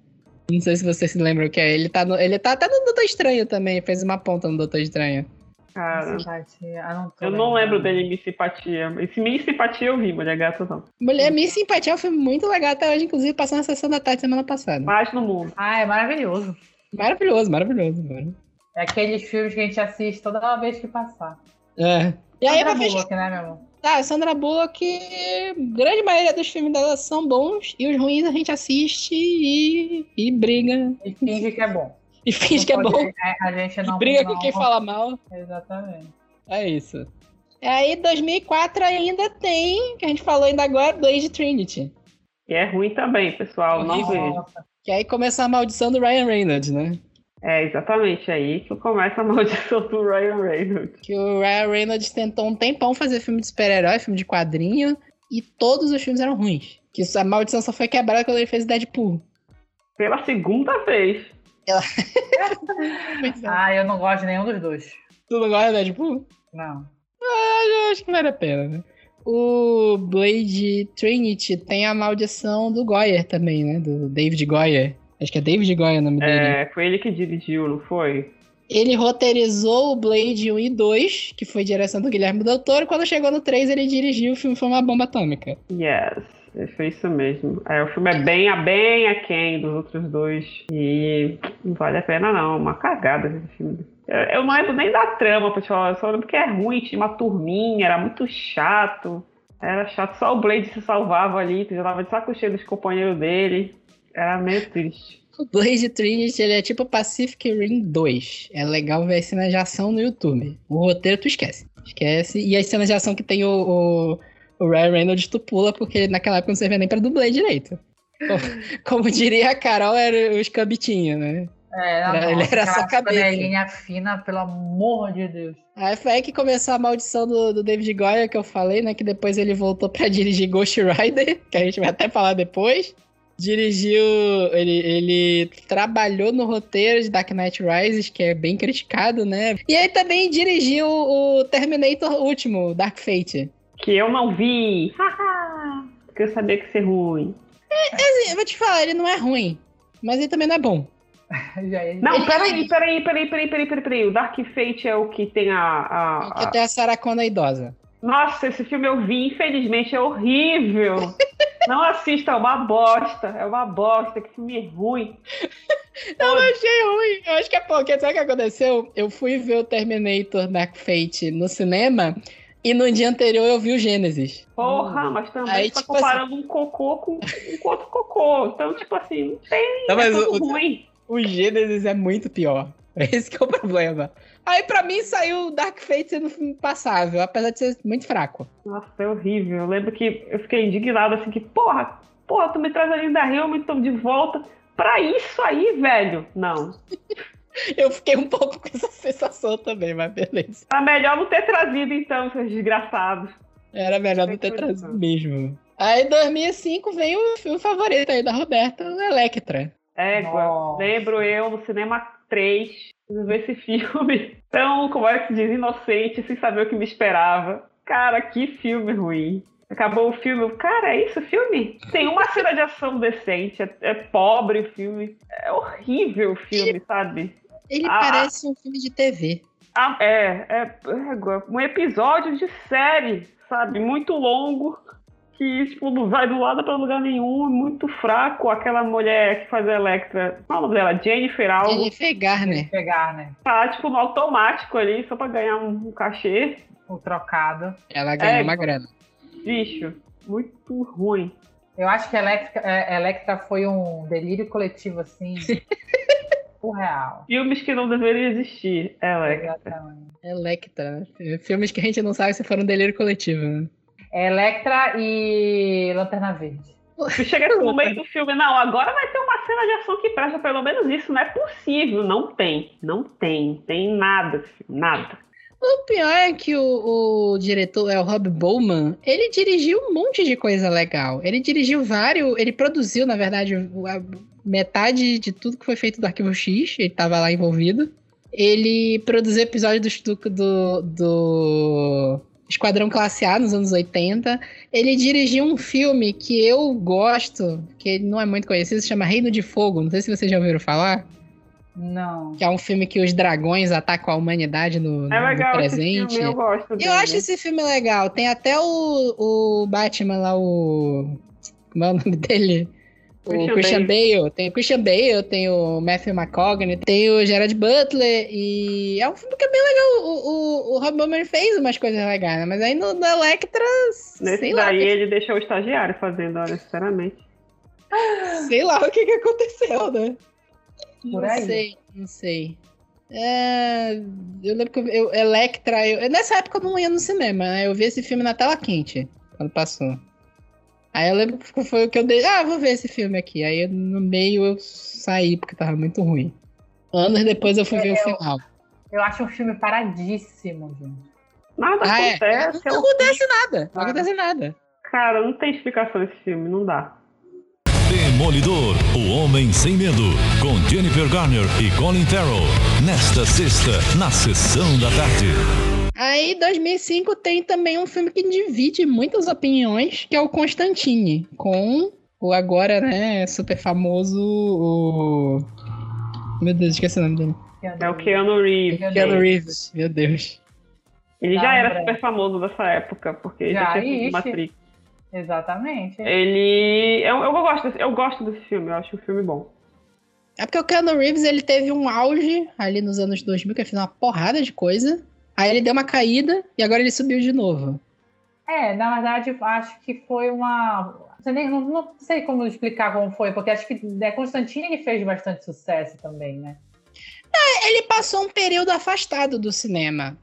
Não sei se você se lembra o que é. Ele tá, no, ele tá até no Doutor Estranho também, fez uma ponta no Doutor Estranho. Cara, ah, eu não lembro dele Miss Simpatia. Esse Miss Simpatia eu vi, Mulher Gata não. Mulher Miss Simpatia é um filme muito legal até hoje, inclusive passou na sessão da tarde semana passada. Mais no mundo. Ah, é maravilhoso. Maravilhoso, maravilhoso, mano. É aqueles filmes que a gente assiste toda vez que passar. É. E aí, Sandra Bullock, né, meu amor? Tá, Sandra Bullock, grande maioria dos filmes dela são bons e os ruins a gente assiste e, e briga. E finge que é bom. E finge que é bom. É, a gente não, e briga não, com quem fala mal. Exatamente. É isso. E aí, 2004 ainda tem, que a gente falou ainda agora, Blade Trinity. Que é ruim também, pessoal. Não vejo. Que aí começa a maldição do Ryan Reynolds, né? É exatamente aí que começa a maldição do Ryan Reynolds. Que o Ryan Reynolds tentou um tempão fazer filme de super-herói, filme de quadrinho, e todos os filmes eram ruins. Que a maldição só foi quebrada quando ele fez Deadpool. Pela segunda vez. Ela... ah, eu não gosto de nenhum dos dois. Tu não gosta de Deadpool? Não. Ah, eu acho que vale a pena, né? O Blade Trinity tem a maldição do Goyer também, né? Do David Goyer. Acho que é David Goya o nome é, dele. É, foi ele que dirigiu, não foi? Ele roteirizou o Blade 1 e 2, que foi direção do Guilherme Del Toro. Quando chegou no 3, ele dirigiu o filme Foi uma Bomba Atômica. Yes, foi isso mesmo. É, o filme é bem, bem aquém dos outros dois. E não vale a pena, não. Uma cagada esse filme. Eu, eu não lembro nem da trama, pessoal. Eu só lembro que é ruim, tinha uma turminha, era muito chato. Era chato, só o Blade se salvava ali, tu já tava de saco cheio dos companheiros dele. Era meio triste. O Blade Trinity, ele é tipo Pacific Rim 2. É legal ver as cenas de ação no YouTube. O roteiro tu esquece. Esquece. E as cenas de ação que tem o, o, o Ryan Reynolds, tu pula, porque naquela época não servia nem pra dublê direito. Como, como diria a Carol, era os cabitinhos, né? É, era, ele era só cabeça. linha fina, pelo amor de Deus. Aí foi aí que começou a maldição do, do David Goya, que eu falei, né? Que depois ele voltou pra dirigir Ghost Rider, que a gente vai até falar depois. Dirigiu. Ele, ele trabalhou no roteiro de Dark Knight Rises, que é bem criticado, né? E aí também dirigiu o Terminator último, Dark Fate. Que eu não vi. Haha. Porque eu sabia que ia ser ruim. Assim, eu vou te falar, ele não é ruim, mas ele também não é bom. É- Não, peraí, peraí, peraí, peraí, peraí, peraí, peraí. O Dark Fate é o que tem a. a- a- tem a Sarah Connor idosa. Nossa, esse filme eu vi, infelizmente, é horrível. Não assista, é uma bosta. É uma bosta, que filme ruim. Eu não achei ruim. Eu acho que é porque, sabe o que aconteceu? Eu fui ver o Terminator Dark Fate no cinema e no dia anterior eu vi o Gênesis. Porra, mas também Aí, tá tipo comparando um cocô com, com outro cocô. Então, tipo assim, não tem. Não, é mas tudo o- ruim. O Gênesis é muito pior. Esse que é o problema. Aí pra mim saiu o Dark Fate sendo um filme passável, apesar de ser muito fraco. Nossa, é horrível. Eu lembro que eu fiquei indignado assim que, porra, porra, tu me traz a Linda Hamilton de volta pra isso aí, velho. Não. Eu fiquei um pouco com essa sensação também, mas beleza. Tá melhor não ter trazido então, seus desgraçados. Era melhor não ter trazido mesmo. Aí em 2005 veio o filme favorito aí da Roberta, o Electra. Égua, Nossa. lembro eu no cinema 3, preciso ver esse filme. Então, como é que se diz, inocente, sem saber o que me esperava. Cara, que filme ruim. Acabou o filme, cara, é isso o filme? Tem uma cena de ação decente, é, é pobre o filme, é horrível o filme, sabe? Ele Ah. parece um filme de TV. Ah, é, é, égua, um episódio de série, sabe? Muito longo, que tipo, não vai do lado para lugar nenhum, muito fraco. Aquela mulher que faz a Electra, qual é o nome dela? Jennifer algo. Jennifer Garner. pegar, né? tá tipo no automático ali, só pra ganhar um, um cachê. O trocado. Ela ganhou É, uma grana. Bicho, muito ruim. Eu acho que Electra, é, Electra foi um delírio coletivo, assim. surreal. Filmes que não deveriam existir. Electra. Exatamente. Electra, né? Filmes que a gente não sabe se foram um delírio coletivo, né? Electra e Lanterna Verde. Chega no meio do filme, não, agora vai ter uma cena de ação que presta pelo menos isso. Não é possível. Não tem. Não tem. Tem nada, filho, nada. O pior é que o, o diretor é o Rob Bowman. Ele dirigiu um monte de coisa legal. Ele dirigiu vários. Ele produziu, na verdade, metade de tudo que foi feito do Arquivo X. Ele tava lá envolvido. Ele produziu episódios do, do, do Esquadrão Classe A nos anos 80. Ele dirigiu um filme que eu gosto, que não é muito conhecido, se chama Reino de Fogo. Não sei se vocês já ouviram falar. Não. Que é um filme que os dragões atacam a humanidade no, no- É no legal esse presente. filme, eu gosto dele. Eu acho esse filme legal. Tem até o, o Batman lá, o. Como é o nome dele? O Christian Christian Bale. Tem o Christian Bale, tem o Matthew McConaughey, tem o Gerard Butler. E é um filme que é bem legal. O, o, o Rob Bowman fez umas coisas legais, né? Mas aí no da Electra, Nesse sei lá, daí que- ele deixou o estagiário fazendo, olha, sinceramente. sei lá o que, que aconteceu, né? Por não aí. sei, não sei. É, eu lembro que eu, eu- Electra, eu- nessa época eu não ia no cinema, né? Eu vi esse filme na tela quente, quando passou. Aí eu lembro que foi o que eu dei. Ah, vou ver esse filme aqui. Aí no meio eu saí, porque tava muito ruim. Anos depois eu fui ver o final. Eu acho um filme paradíssimo, gente. Nada Ah, é? acontece. Não é acontece nada. Não acontece nada. Cara, não tem explicação esse filme, não dá. Demolidor, o homem sem medo, com Jennifer Garner e Colin Farrell. Nesta sexta, na sessão da tarde. Aí, 2005, tem também um filme que divide muitas opiniões, que é o Constantine, com o agora, né, super famoso, o... Meu Deus, esqueci o nome dele. É o Keanu Reeves. Keanu Reeves, meu Deus. Ele já era super famoso nessa época, porque ele já, Já, tinha feito. Matrix. Exatamente. Ele. Eu, eu, gosto desse, eu gosto desse filme, eu acho um filme bom. É porque o Keanu Reeves, ele teve um auge ali nos anos 2000, que ele fez uma porrada de coisa, aí ele deu uma caída, e agora ele subiu de novo. É, na verdade, acho que foi uma. Não sei, nem- não, não sei como explicar como foi, porque acho que é Constantine que fez bastante sucesso também, né? Ele passou um período afastado do cinema.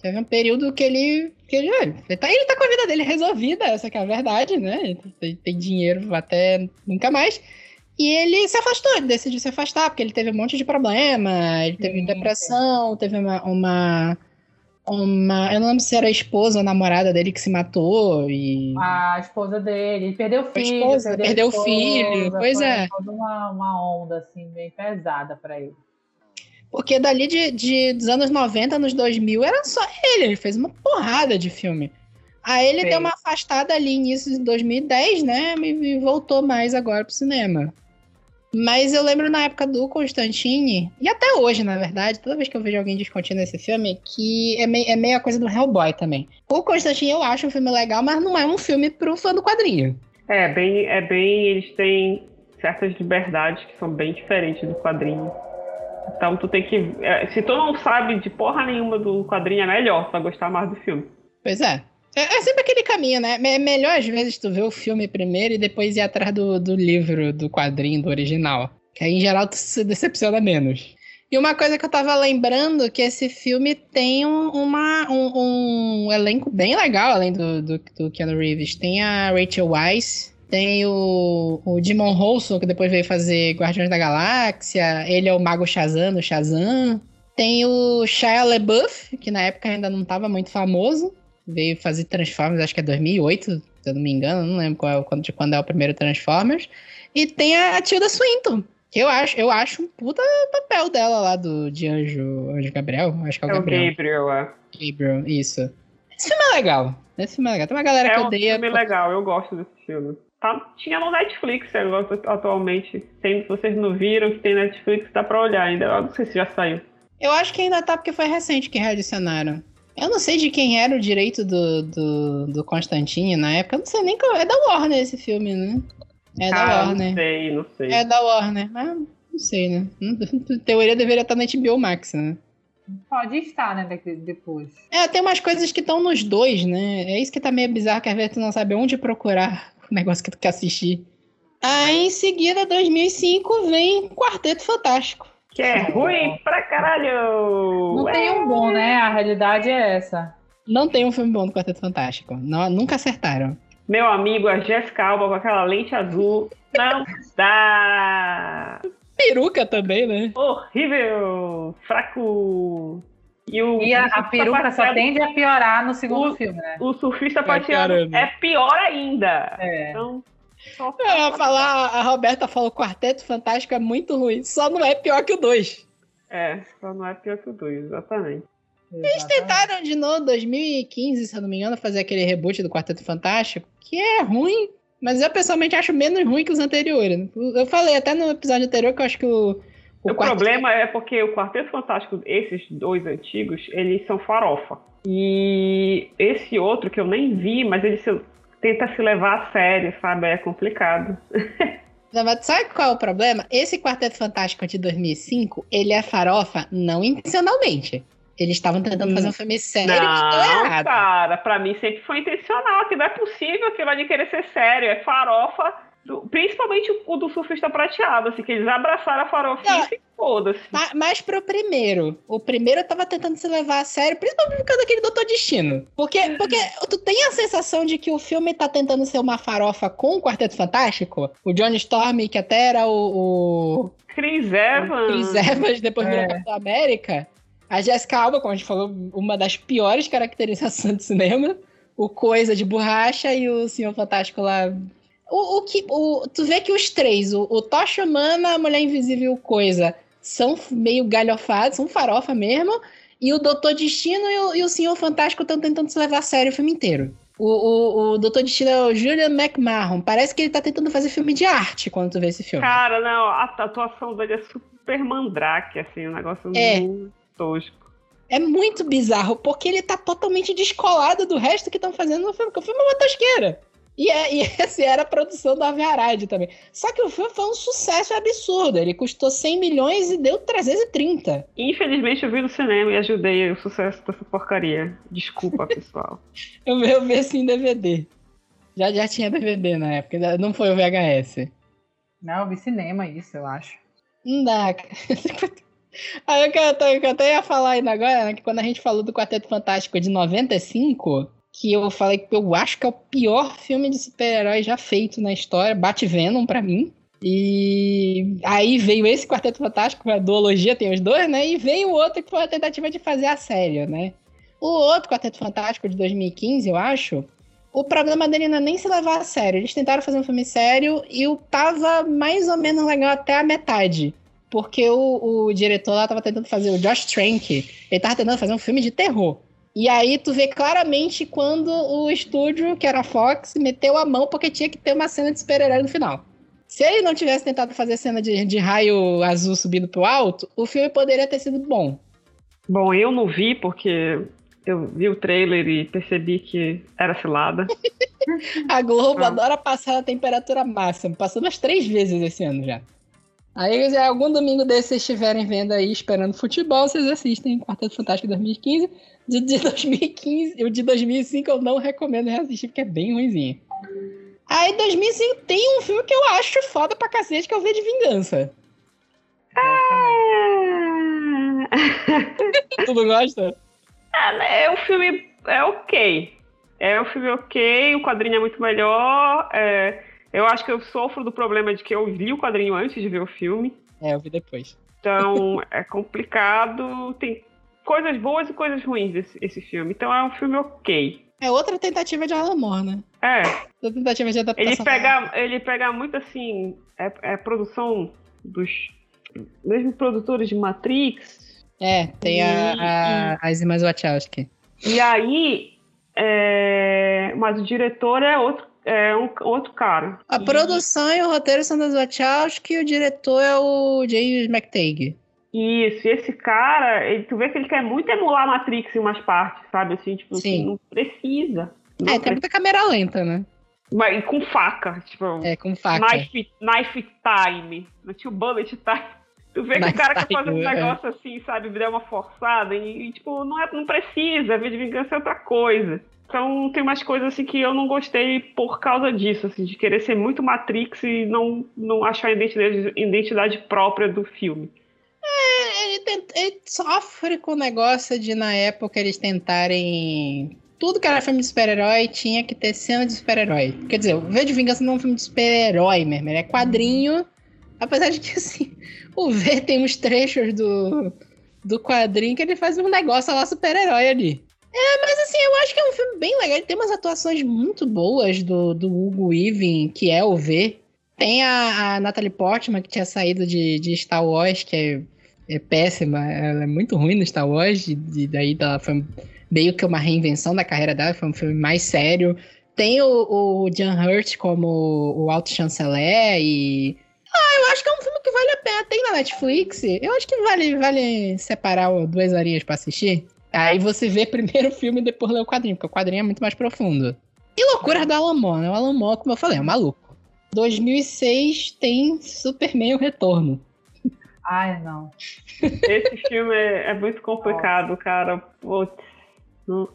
Teve um período que ele. Que ele, ele, tá, ele tá com a vida dele resolvida, essa que é a verdade, né? Ele tem, tem dinheiro até nunca mais. E ele se afastou, ele decidiu se afastar, porque ele teve um monte de problema, ele teve Sim, depressão, teve uma, uma, uma. Eu não lembro se era a esposa ou a namorada dele que se matou e. A esposa dele, ele perdeu o filho. esposa, perdeu o filho, pois é. Toda uma, uma onda, assim, bem pesada pra ele. Porque dali de, de- dos anos 90, anos 2000, era só ele. Ele fez uma porrada de filme. Aí ele Fez. deu uma afastada ali início de 2010, né? E voltou mais agora pro cinema. Mas eu lembro na época do Constantine, e até hoje, na verdade, toda vez que eu vejo alguém discutindo esse filme, que é, mei- é meio a coisa do Hellboy também. O Constantine eu acho um filme legal, mas não é um filme pro fã do quadrinho. É, bem, é bem. Eles têm certas liberdades que são bem diferentes do quadrinho. Então tu tem que. é, se tu não sabe de porra nenhuma do quadrinho, é melhor pra gostar mais do filme. Pois é. É, é sempre aquele caminho, né? É melhor às vezes tu ver o filme primeiro e depois ir atrás do, do livro, do quadrinho, do original. Que aí em geral tu se decepciona menos. E uma coisa que eu tava lembrando que esse filme tem um, uma, um, um elenco bem legal, além do, do, do Keanu Reeves. Tem a Rachel Weisz, tem o, o Dimon Holson, que depois veio fazer Guardiões da Galáxia. Ele é o Mago Shazam, do Shazam. Tem o Shia LaBeouf, que na época ainda não tava muito famoso. Veio fazer Transformers, acho que é 2008, se eu não me engano. Não lembro qual é, quando, de quando é o primeiro Transformers. E tem a Tilda Swinton, que eu acho, eu acho um puta papel dela lá do, de Anjo, Anjo Gabriel. Acho que é o É o Gabriel. Gabriel, é. Gabriel, isso. Esse filme é legal. Esse filme é legal. Tem uma galera É que um odeia. filme legal, eu gosto desse filme. Tá- tinha no Netflix agora, atualmente. Tem, se vocês não viram que tem Netflix, dá pra olhar ainda. Eu não sei se já saiu. Eu acho que ainda tá porque foi recente que readicionaram. Eu não sei de quem era o direito do, do, do Constantine na época. Eu não sei nem qual. É da Warner esse filme, né? É da Ah, Warner. Não sei, não sei. É da Warner, mas não sei, né? Em teoria deveria estar na HBO Max, né? Pode estar, né, depois. É, tem umas coisas que estão nos dois, né? É isso que tá meio bizarro, que às vezes tu não sabe onde procurar o negócio que tu quer assistir. Aí, em seguida, 2005, vem Quarteto Fantástico. Que é ruim pra caralho! Não tem um bom, né? A realidade é essa. Não tem um filme bom do Quarteto Fantástico. Não, nunca acertaram. Meu amigo, a Jessica Alba com aquela lente azul. Não dá! Peruca também, né? Horrível! Fraco! E, o, E a, a peruca só tende a piorar no segundo O- filme, né? O surfista prateado caramba. é pior ainda. É. Então, Eu ia falar, a Roberta falou Quarteto Fantástico é muito ruim. Só não é pior que o 2. É, só não é pior que o dois, exatamente. Eles tentaram de novo, 2015, se eu não me engano, fazer aquele reboot do Quarteto Fantástico, que é ruim, mas eu pessoalmente acho menos ruim que os anteriores. Eu falei até no episódio anterior que eu acho que o. O, Quarteto- problema é porque o Quarteto Fantástico, esses dois antigos, eles são farofa. E esse outro que eu nem vi, mas ele se- tenta se levar a sério, sabe? É complicado. Mas sabe qual é o problema? Esse Quarteto Fantástico de 2005, ele é farofa não intencionalmente. Eles estavam tentando fazer um filme sério deu Não, errado. cara, pra mim sempre foi intencional, que não é possível aquilo ali querer ser sério. É farofa, do- principalmente o do surfista prateado, assim, que eles abraçaram a farofice e foda-se. Ma- Mas pro primeiro, o primeiro tava tentando se levar a sério, principalmente por causa daquele Doutor Destino. Porque, porque tu tem a sensação de que o filme tá tentando ser uma farofa com o Quarteto Fantástico? O Johnny Storm, que até era o, o Chris Evans. Chris Evans, depois virou É. Capitão América. A Jessica Alba, como a gente falou, uma das piores caracterizações do cinema. O Coisa de borracha e o Senhor Fantástico lá. O, o que, o, tu vê que os três, o, o Tocha Humana, a Mulher Invisível Coisa, são meio galhofados, são farofa mesmo. E o Doutor Destino e o, e o Senhor Fantástico estão tentando se levar a sério o filme inteiro. O, o, o Doutor Destino é o Julian McMahon. Parece que ele tá tentando fazer filme de arte quando tu vê esse filme. Cara, não, a atuação dele é super mandrake, assim, um negócio É. muito tosco. É muito bizarro, porque ele tá totalmente descolado do resto que estão fazendo no filme, porque o filme é uma tosqueira. E, é, e essa era a produção da Ave Arad também. Só que o filme foi um sucesso absurdo. Ele custou 100 milhões e deu 330. Infelizmente eu vi no cinema e ajudei o sucesso dessa porcaria. Desculpa, pessoal. Eu, vi- eu vi assim em DVD. Já, já tinha DVD na época, não foi o VHS. Não, eu vi cinema isso, eu acho. Não dá, cara. Aí eu, que eu, tô- que eu até ia falar ainda agora, né, que quando a gente falou do Quarteto Fantástico de 95, que eu falei que eu acho que é o pior filme de super-herói já feito na história, bate Venom pra mim. E aí veio esse Quarteto Fantástico, a duologia tem os dois, né? E veio o outro que foi a tentativa de fazer a série, né? O outro Quarteto Fantástico de 2015, eu acho, o problema dele não é nem se levar a sério. Eles tentaram fazer um filme sério e o tava mais ou menos legal até a metade. Porque o, o diretor lá tava tentando fazer, o Josh Trank, ele tava tentando fazer um filme de terror. E aí tu vê claramente quando o estúdio, que era a Fox, meteu a mão porque tinha que ter uma cena de super-herói no final. Se ele não tivesse tentado fazer cena de, de raio azul subindo pro alto, o filme poderia ter sido bom. Bom, eu não vi porque eu vi o trailer e percebi que era cilada. a Globo Ah. adora passar a temperatura máxima. Passou umas três vezes esse ano já. Aí, algum domingo desses vocês estiverem vendo aí, esperando futebol, vocês assistem Quarteto Fantástico 2015. De, de 2015, o de 2005 eu não recomendo reassistir, porque é bem ruimzinho. Aí, 2005 tem um filme que eu acho foda pra cacete, que é o V de Vingança. Tu não gosta? Ah, né, é um filme. É ok. É um filme ok, o quadrinho é muito melhor. é, eu acho que eu sofro do problema de que eu li o quadrinho antes de ver o filme. É, eu vi depois. Então é complicado. Tem coisas boas e coisas ruins desse esse filme. Então é um filme ok. É outra tentativa de Alan Moore, né? É, Outra tentativa de adaptação. ele pega, ele pega muito assim. É, é produção dos mesmo produtores de Matrix. É, tem a, a, as irmãs Wachowski. E aí. é, mas o diretor é outro, é um outro cara. A E- produção e o roteiro são das Wachowski e o diretor é o James McTagg. Isso, e esse cara, ele, tu vê que ele quer muito emular Matrix em umas partes, sabe? Assim, tipo, Sim. assim, não precisa. Não É, tem muita câmera lenta, né? Mas e com faca, tipo, É, com faca. knife, knife time, não tinha o bullet time. Tu vê que Knife o cara quer fazer um é. negócio assim, sabe, dar uma forçada e, e, tipo, não, é, não precisa, ver de vingança é outra coisa. Então tem umas coisas assim que eu não gostei por causa disso, assim, de querer ser muito Matrix e não, não achar a identidade, identidade própria do filme. É, Ele, tenta- ele sofre com o negócio de, na época, eles tentarem. Tudo que era filme de super-herói tinha que ter cena de super-herói. Quer dizer, o V de Vingança não é um filme de super-herói mesmo, ele é quadrinho. Apesar de que, assim, o V tem uns trechos do, do quadrinho que ele faz um negócio lá super-herói ali. É, mas assim, eu acho que é um filme bem legal. Ele tem umas atuações muito boas do, do Hugo Weaving, que é o V. Tem a, a Natalie Portman, que tinha saído de, de Star Wars, que é, é péssima. Ela é muito ruim no Star Wars. E, e daí ela foi meio que uma reinvenção da carreira dela. Foi um filme mais sério. Tem o, o John Hurt como o Alto Chanceler e... Ah, eu acho que é um filme que vale a pena. Tem na Netflix. Eu acho que vale, vale separar duas horinhas pra assistir. Aí você vê primeiro o filme e depois lê o quadrinho, porque o quadrinho é muito mais profundo. E loucuras do Alan Moore, né? O Alan Moore, como eu falei, é um maluco. 2006 tem Superman o Retorno. Ai, não. Esse filme é, é muito complicado, cara. Putz.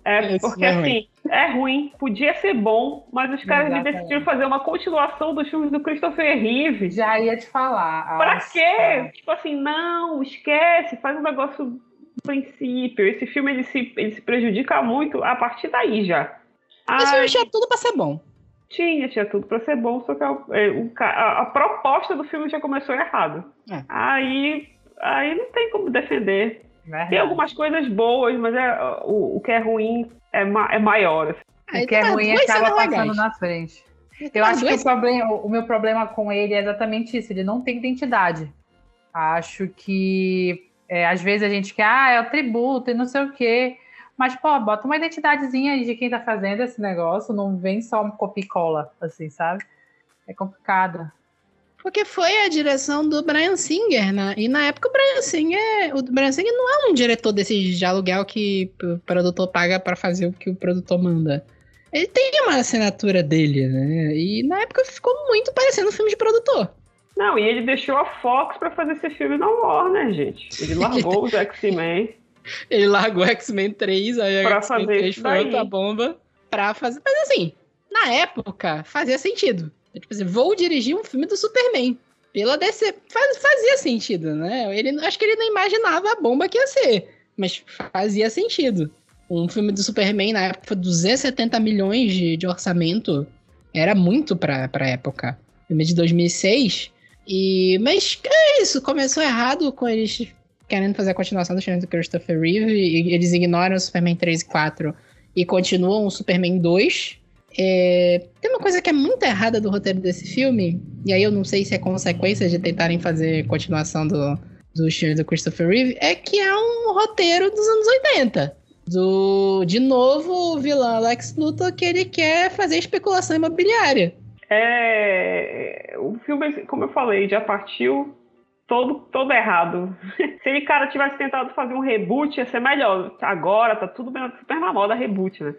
É Esse porque é assim, é ruim, podia ser bom, mas os caras decidiram fazer uma continuação dos filmes do Christopher Reeve. Já ia te falar. Pra Nossa. quê? Tipo assim, não, esquece, faz um negócio do princípio. Esse filme ele se, ele se prejudica muito a partir daí já. Esse Ai, filme tinha tudo pra ser bom. tinha, tinha tudo pra ser bom, só que a, é, ca- a- a proposta do filme já começou errado. É. Aí, aí não tem como defender. Verdade. Tem algumas coisas boas, mas é, o, o que é ruim é, ma- é maior. assim. Aí O que é tá, ruim duas acaba passando na frente. Eu Tá, acho que duas o, problema, o meu problema com ele é exatamente isso. Ele não tem identidade. Acho que é, às vezes a gente quer, ah, é o tributo e não sei o quê. Mas, pô, bota uma identidadezinha aí de quem tá fazendo esse negócio. Não vem só um copia e cola, assim, sabe? É complicado. Porque foi a direção do Brian Singer, né? E na época o Brian Singer, o Brian Singer não é um diretor desses de aluguel que o produtor paga pra fazer o que o produtor manda. Ele tem uma assinatura dele, né? E na época ficou muito parecendo um filme de produtor. Não, e ele deixou a Fox pra fazer esse filme na Warner, gente. Ele largou os X-Men. Ele largou X-Men 3, aí Pra X-Men fazer 3 isso foi outra bomba pra fazer. Mas assim, na época, fazia sentido. Tipo assim, vou dirigir um filme do Superman. Pela DC. Faz- fazia sentido, né? Ele, acho que ele não imaginava a bomba que ia ser. Mas fazia sentido. Um filme do Superman na época foi 270 milhões de, de orçamento. Era muito pra, pra época. Filme de 2006. E, mas é isso, começou errado com eles querendo fazer a continuação dos filmes do Christopher Reeve e eles ignoram o Superman 3 e 4 e continuam o Superman 2. É, tem uma coisa que é muito errada do roteiro desse filme, e aí eu não sei se é consequência de tentarem fazer continuação do, do filme do Christopher Reeve, é que é um roteiro dos anos 80. Do, de novo, o vilão Lex Luthor que ele quer fazer especulação imobiliária. É, o filme, como eu falei, já partiu todo, todo errado. Se ele cara tivesse tentado fazer um reboot, ia ser melhor. Agora tá tudo bem, super na moda reboot, né?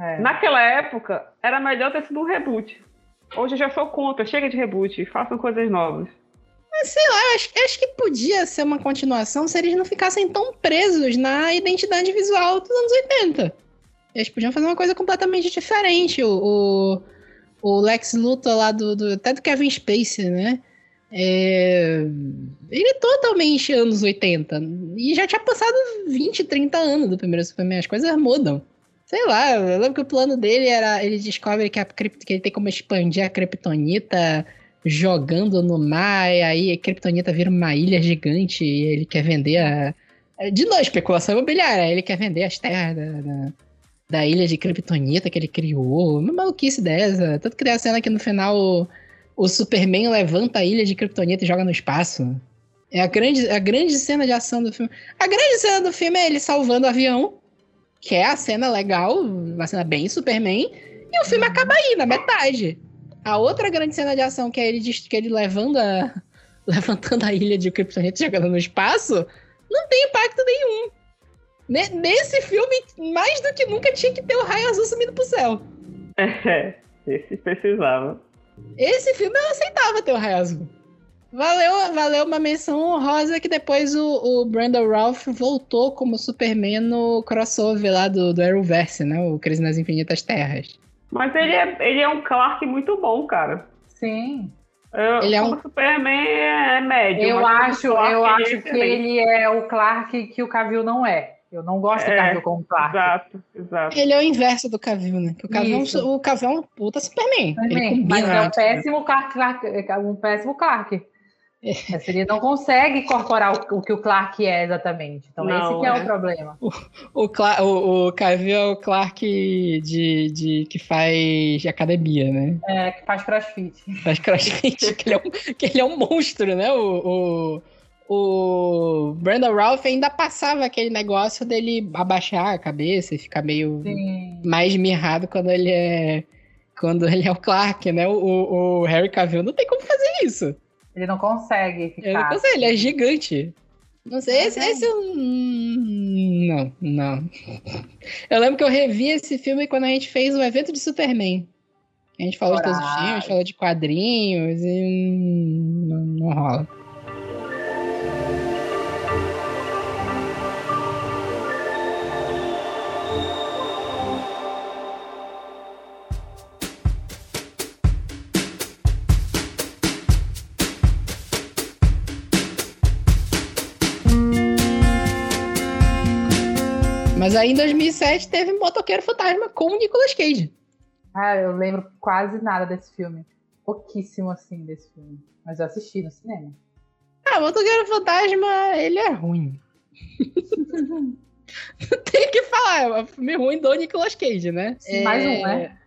É. Naquela época, era melhor ter sido um reboot. Hoje eu já sou contra, chega de reboot, façam coisas novas. Mas sei lá, acho, acho que podia ser uma continuação se eles não ficassem tão presos na identidade visual dos anos 80. Eles podiam fazer uma coisa completamente diferente. O, o, o Lex Luthor lá do, do, Até do Kevin Spacey, né? É, ele é totalmente anos 80. E já tinha passado 20, 30 anos do primeiro Superman. As coisas mudam. Sei lá, eu lembro que o plano dele era. Ele descobre que, a, que ele tem como expandir a Kryptonita jogando no mar, e aí a Kryptonita vira uma ilha gigante e ele quer vender a. De novo, especulação imobiliária. Ele quer vender as terras da, da, da ilha de Kryptonita que ele criou. Uma maluquice dessa. Tanto que tem a cena que no final o, o Superman levanta a ilha de Kryptonita e joga no espaço. É a grande, a grande cena de ação do filme. A grande cena do filme é ele salvando o avião, que é a cena legal, uma cena bem Superman, e o filme acaba aí, na metade. A outra grande cena de ação, que é ele, que é ele levando a, levantando a ilha de Kryptonita jogando no espaço, não tem impacto nenhum. Nesse filme, mais do que nunca, tinha que ter o raio azul sumindo pro céu. É, esse precisava. Esse filme eu aceitava ter o raio azul. Valeu, valeu uma menção honrosa que depois o, o Brandon Ralph voltou como Superman no crossover lá do, do Arrowverse, né? O Crise nas Infinitas Terras. Mas ele é, ele é um Clark muito bom, cara. Sim. Eu, ele é um Superman é médio. Eu acho, eu é acho que ele é o Clark que o Cavill não é. Eu não gosto é, do Cavill como Clark. Exato, exato. Ele é o inverso do Cavill, né? o Cavill, é um, o Cavill é um puta Superman. Superman. Ele combina, Mas é um péssimo Clark, Clark, é um péssimo Clark. Mas ele não consegue incorporar o, o, que o Clark é exatamente. Então, não, esse que é, é, o problema. O, o, o, o Cavill é o Clark de, de, que faz academia, né? É, que faz crossfit. Faz crossfit, que, ele é um, que ele é um monstro, né? O, o, o Brandon Ralph ainda passava aquele negócio dele abaixar a cabeça e ficar meio Sim. mais mirrado quando ele é quando ele é o Clark, né? O, o Harry Cavill não tem como fazer isso. Ele não consegue ficar. Ele não consegue, ele é gigante. Não sei, esse, esse eu... Não, não. Eu lembro que eu revi esse filme quando a gente fez o evento de Superman. A gente falou Coragem. de todos os filmes, falou de quadrinhos e não, não rola. Mas aí em 2007 teve Motoqueiro Fantasma com o Nicolas Cage. Ah, eu lembro quase nada desse filme. Pouquíssimo assim desse filme. Mas eu assisti no cinema. Ah, Motoqueiro Fantasma, ele é ruim. Tem que falar, é um filme ruim do Nicolas Cage, né? É... Mais um, né?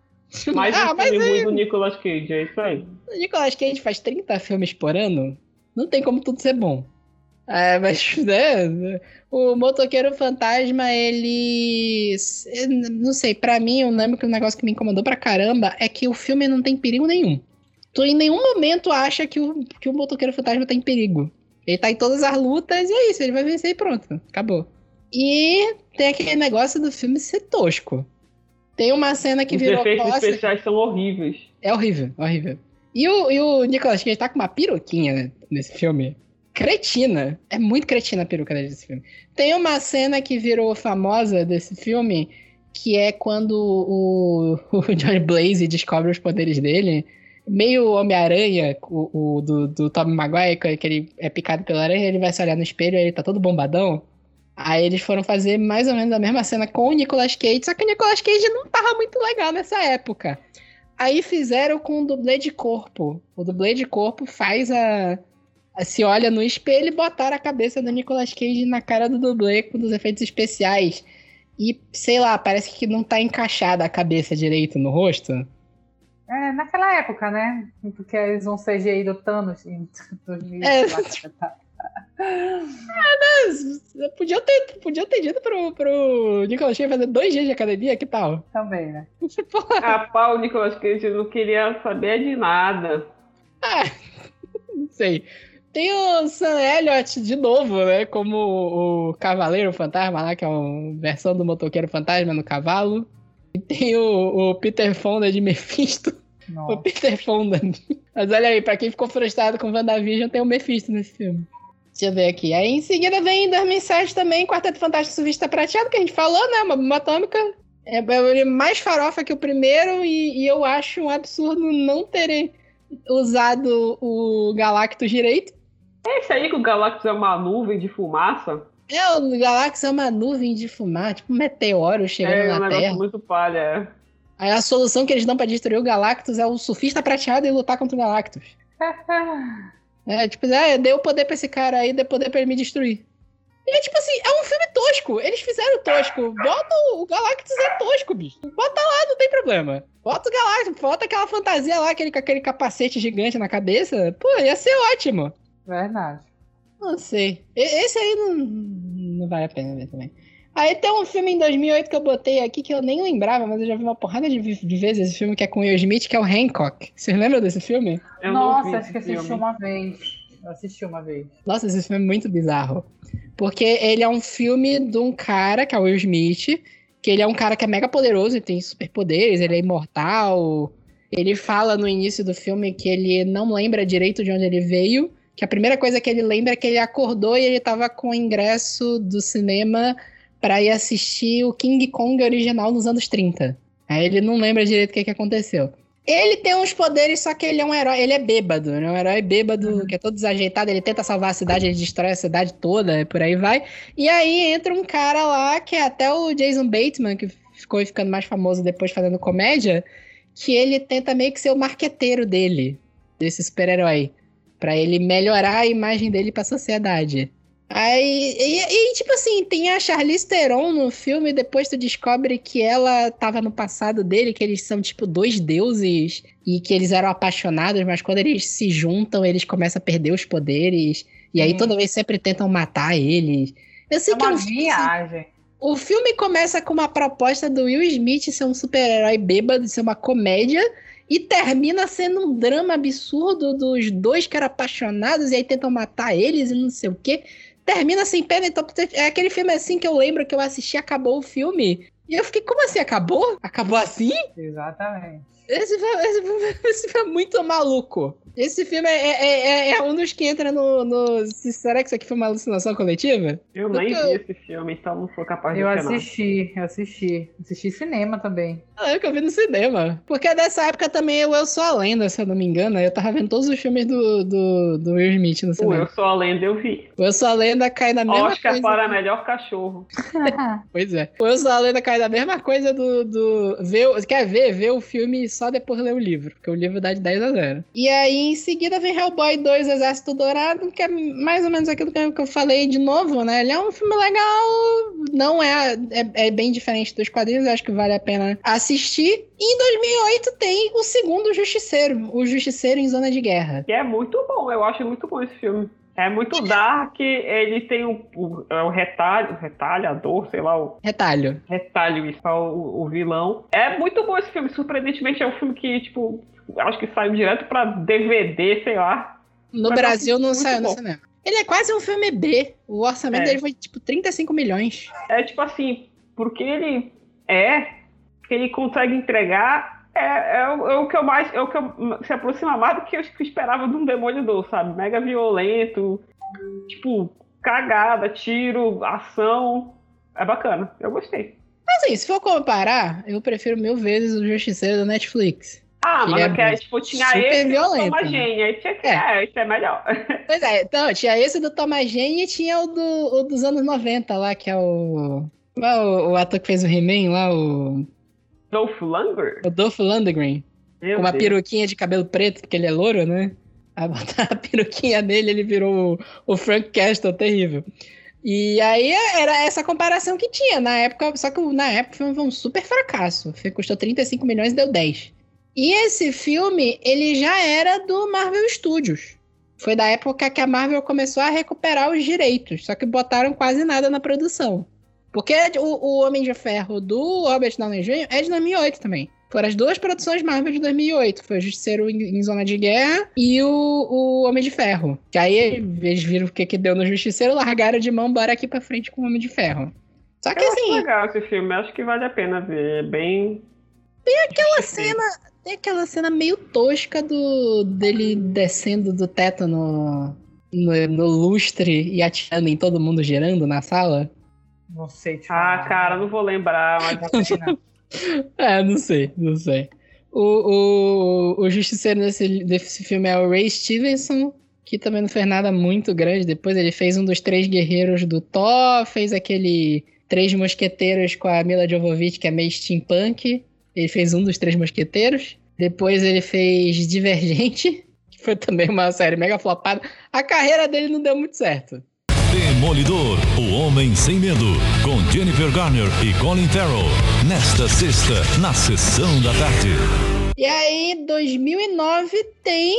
Mais ah, um filme ruim do Nicolas Cage, é isso aí. O Nicolas Cage faz 30 filmes por ano. Não tem como tudo ser bom. É, mas, né? O motoqueiro fantasma, ele. Não sei, para mim, eu lembro que o um negócio que me incomodou pra caramba é que o filme não tem perigo nenhum. Tu em nenhum momento acha que o, que o motoqueiro fantasma tá em perigo. Ele tá em todas as lutas e é isso, ele vai vencer e pronto. Acabou. E tem aquele negócio do filme ser tosco. Tem uma cena que Os virou. Os efeitos especiais são horríveis. É horrível, horrível. E o, e o Nicolas Cage tá com uma piroquinha nesse filme cretina. É muito cretina a peruca desse filme. Tem uma cena que virou famosa desse filme, que é quando o, o Blaze descobre os poderes dele. Meio Homem-Aranha, o, o, do, do Maguire, que ele é picado pela aranha, ele vai se olhar no espelho e ele tá todo bombadão. Aí eles foram fazer mais ou menos a mesma cena com o Nicolas Cage, só que o Nicolas Cage não tava muito legal nessa época. Aí fizeram com o dublê de corpo. O dublê de corpo faz a, se olha no espelho e botaram a cabeça do Nicolas Cage na cara do dublê com os efeitos especiais. E, sei lá, parece que não tá encaixada a cabeça direito no rosto. É, naquela época, né? Porque eles vão CGI do Thanos em 2000. É. lá, tá. Podia ter, podia ter dito pro, pro Nicolas Cage fazer dois dias de academia, que tal? Também, né? Porra, Ah, pau, Nicolas Cage não queria saber de nada. ah, não sei. Tem o Sam Elliott de novo, né? Como o Cavaleiro Fantasma lá, que é uma versão do motoqueiro fantasma no cavalo. E tem o, o Peter Fonda de Mephisto. O Nossa. Peter Fonda. Mas olha aí, pra quem ficou frustrado com WandaVision, tem o Mephisto nesse filme. Deixa eu ver aqui. Aí em seguida vem em 2007 também Quarteto Fantástico Suvista Prateado, que a gente falou, né? Uma bomba atômica. É, é mais farofa que o primeiro e, e eu acho um absurdo não terem usado o Galactus direito. É esse aí que o Galactus é uma nuvem de fumaça? É, o Galactus é uma nuvem de fumar, tipo um meteoro chegando é um na negócio Terra. muito palha. é. Aí a solução que eles dão pra destruir o Galactus é o surfista prateado e lutar contra o Galactus. É, tipo, é, deu poder pra esse cara aí, deu poder pra ele me destruir. E é tipo assim, é um filme tosco. Eles fizeram tosco. Bota o, o Galactus é tosco, bicho. Bota lá, não tem problema. Bota o Galactus, bota aquela fantasia lá, aquele, com aquele capacete gigante na cabeça. Pô, ia ser ótimo. Verdade. Não sei. Esse aí não, não vale a pena ver também. Aí tem um filme em 2008 que eu botei aqui que eu nem lembrava, mas eu já vi uma porrada de, de vezes esse filme que é com o Will Smith, que é o Hancock. Vocês lembram desse filme? Eu Nossa, acho que assisti filme. uma vez. Eu assisti uma vez. Nossa, esse filme é muito bizarro. Porque ele é um filme de um cara, que é o Will Smith, que ele é um cara que é mega poderoso e tem superpoderes, ele é imortal. Ele fala no início do filme que ele não lembra direito de onde ele veio, que a primeira coisa que ele lembra é que ele acordou e ele tava com o ingresso do cinema pra ir assistir o King Kong original nos anos 30. Aí ele não lembra direito o que, que aconteceu. Ele tem uns poderes, só que ele é um herói, ele é bêbado, né? Um herói bêbado, que é todo desajeitado, ele tenta salvar a cidade, ele destrói a cidade toda, por aí vai. E aí entra um cara lá, que é até o Jason Bateman, que ficou ficando mais famoso depois fazendo comédia, que ele tenta meio que ser o marqueteiro dele, desse super-herói, Pra ele melhorar a imagem dele pra sociedade. Aí, e, e, tipo assim, tem a Charlize Theron no filme, depois tu descobre que ela tava no passado dele, que eles são tipo dois deuses e que eles eram apaixonados, mas quando eles se juntam, eles começam a perder os poderes. E aí Sim. toda vez sempre tentam matar eles. Eu sei É que é uma um viagem. o filme começa com uma proposta do Will Smith ser um super-herói bêbado, ser uma comédia, e termina sendo um drama absurdo dos dois que eram apaixonados e aí tentam matar eles e não sei o quê. Termina sem pena, então é aquele filme assim que eu lembro que eu assisti, acabou o filme. E eu fiquei, como assim? Acabou? Acabou assim? Exatamente. Esse filme, esse filme- esse filme é muito maluco. Esse filme é, é- é- é um dos que entra no, no. Será que isso aqui foi uma alucinação coletiva? Eu nem Porque vi eu- esse filme, então não sou capaz de Eu assisti, eu assisti. Assisti cinema também. Ah, eu que eu vi no cinema. Porque nessa época também eu, eu Sou a Lenda, se eu não me engano. Eu tava vendo todos os filmes do, do, do Will Smith no O cinema. Eu Sou a Lenda, eu vi. O Eu Sou a Lenda cai na mesma Oscar coisa. para melhor cachorro. Pois é. O Eu Sou a Lenda cai na mesma coisa do. do ver, o- quer ver? Ver o filme só depois ler o livro. Porque o livro dá de 10 a 0. E aí, em seguida, vem Hellboy 2 Exército Dourado, que é mais ou menos aquilo que eu, falei de novo, né? Ele é um filme legal, não é, é. é bem diferente dos quadrinhos, eu acho que vale a pena assistir. E em 2008 tem o segundo Justiceiro, o Justiceiro em Zona de Guerra. Que é muito bom, eu acho muito bom esse filme. É muito dark, ele tem o, o, é o retalho, retalhador, sei lá, o Retalho. retalho isso, é o, o vilão. É muito bom esse filme, surpreendentemente é um filme que, tipo, acho que saiu direto pra DVD, sei lá. No Mas Brasil não saiu no bom. cinema. Ele é quase um filme B. O orçamento É. dele foi tipo 35 milhões. É tipo assim, porque ele é, que ele consegue entregar, é, é, o, é o que eu mais, é o que eu, se aproxima mais do que eu esperava de um Demolidor, sabe? Mega violento, tipo, cagada, tiro, ação. É bacana, eu gostei. Assim, se for comparar, eu prefiro mil vezes o Justiceiro da Netflix. Ah, Ele mas é é que, é, tipo, tinha super esse violento, Toma né? Gênia, aí tinha que, É. é, isso é melhor. Pois é, então, tinha esse do Jane e tinha o, do, o dos anos 90 lá, que é o. É o, o ator que fez o He-Man lá, o, Dolph Lundgren? o Dolph Lundgren. Meu com uma Deus. peruquinha de cabelo preto, porque ele é louro, né? Aí a peruquinha nele, ele virou o, o Frank Castle terrível. E aí era essa comparação que tinha na época, só que na época foi um super fracasso. Custou 35 milhões e deu 10. E esse filme, ele já era do Marvel Studios. Foi da época que a Marvel começou a recuperar os direitos, só que botaram quase nada na produção. Porque o, o Homem de Ferro do Robert Downey Jr. é de 2008 também. Foram as duas produções Marvel de 2008. Foi o Justiceiro em, em Zona de Guerra e o, o Homem de Ferro. Que aí eles viram o que, que deu no Justiceiro, largaram de mão, bora aqui pra frente com o Homem de Ferro. Só que Eu assim. acho legal esse filme, acho que vale a pena ver. É bem. Tem aquela cena. Tem aquela cena meio tosca do dele descendo do teto no, no, no lustre e atirando em todo mundo girando na sala. Não sei te Ah, falar. cara, não vou lembrar, mas Não sei, não. É, não sei, não sei. O, o, o justiceiro desse, desse filme é o Ray Stevenson, que também não fez nada muito grande. Depois ele fez um dos três guerreiros do Thor, fez aquele Três Mosqueteiros com a Mila Jovovich, que é meio steampunk. Ele fez um dos Três Mosqueteiros. Depois ele fez Divergente, que foi também uma série mega flopada. A carreira dele não deu muito certo. Demolidor, o homem sem medo, com Jennifer Garner e Colin Farrell. Nesta sexta, na sessão da tarde. E aí, 2009 tem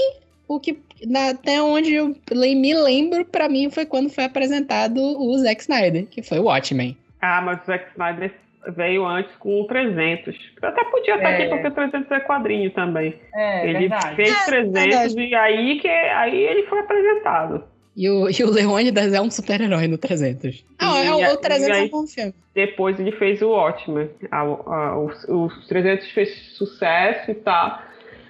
o que, na- até onde eu me lembro, pra mim foi quando foi apresentado o Zack Snyder, que foi o Watchmen. Ah, mas o Zack Snyder veio antes com o 300. Eu até podia estar É. aqui porque o 300 é quadrinho também. É, ele verdade. fez É, 300 verdade. e aí que aí ele foi apresentado. E o, e o Leônidas é um super-herói no 300. Ah, é, o, o 300 e é aí- um bom filme. Depois ele fez o Watchmen. A- a- os, os 300 fez sucesso e tal.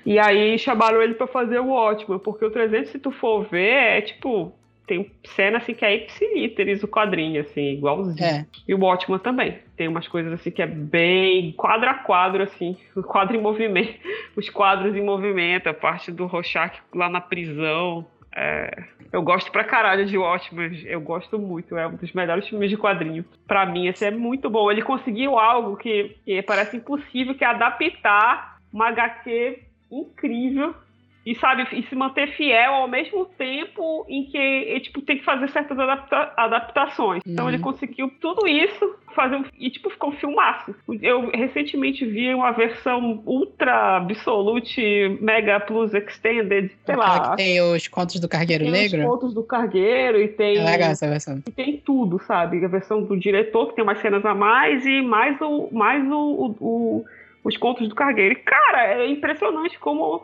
E aí chamaram ele pra fazer o Watchmen, porque o 300, se tu for ver, é tipo. Tem cena assim que é ipsilíteres o quadrinho, assim, igualzinho. É. E o Watchmen também. Tem umas coisas assim que é bem quadro a quadro, assim, o quadro em movimento, os quadros em movimento, a parte do Rorschach lá na prisão. É, eu gosto pra caralho de Watchmen, eu gosto muito, é um dos melhores filmes de quadrinho. Pra mim, esse é muito bom. Ele conseguiu algo que, que parece impossível, que é adaptar uma HQ incrível e sabe e se manter fiel ao mesmo tempo em que ele, tipo tem que fazer certas adapta- adaptações. Então Uhum. ele conseguiu tudo isso fazer um, e tipo ficou um filmaço. Eu recentemente vi uma versão ultra absolute mega plus extended, sei Aquela lá. que tem os contos do Cargueiro Tem os Negro. contos do cargueiro e tem É legal essa versão. e tem tudo, sabe? A versão do diretor, que tem umas cenas a mais, e mais, o, mais o, o- o- os contos do cargueiro. E, cara, é impressionante como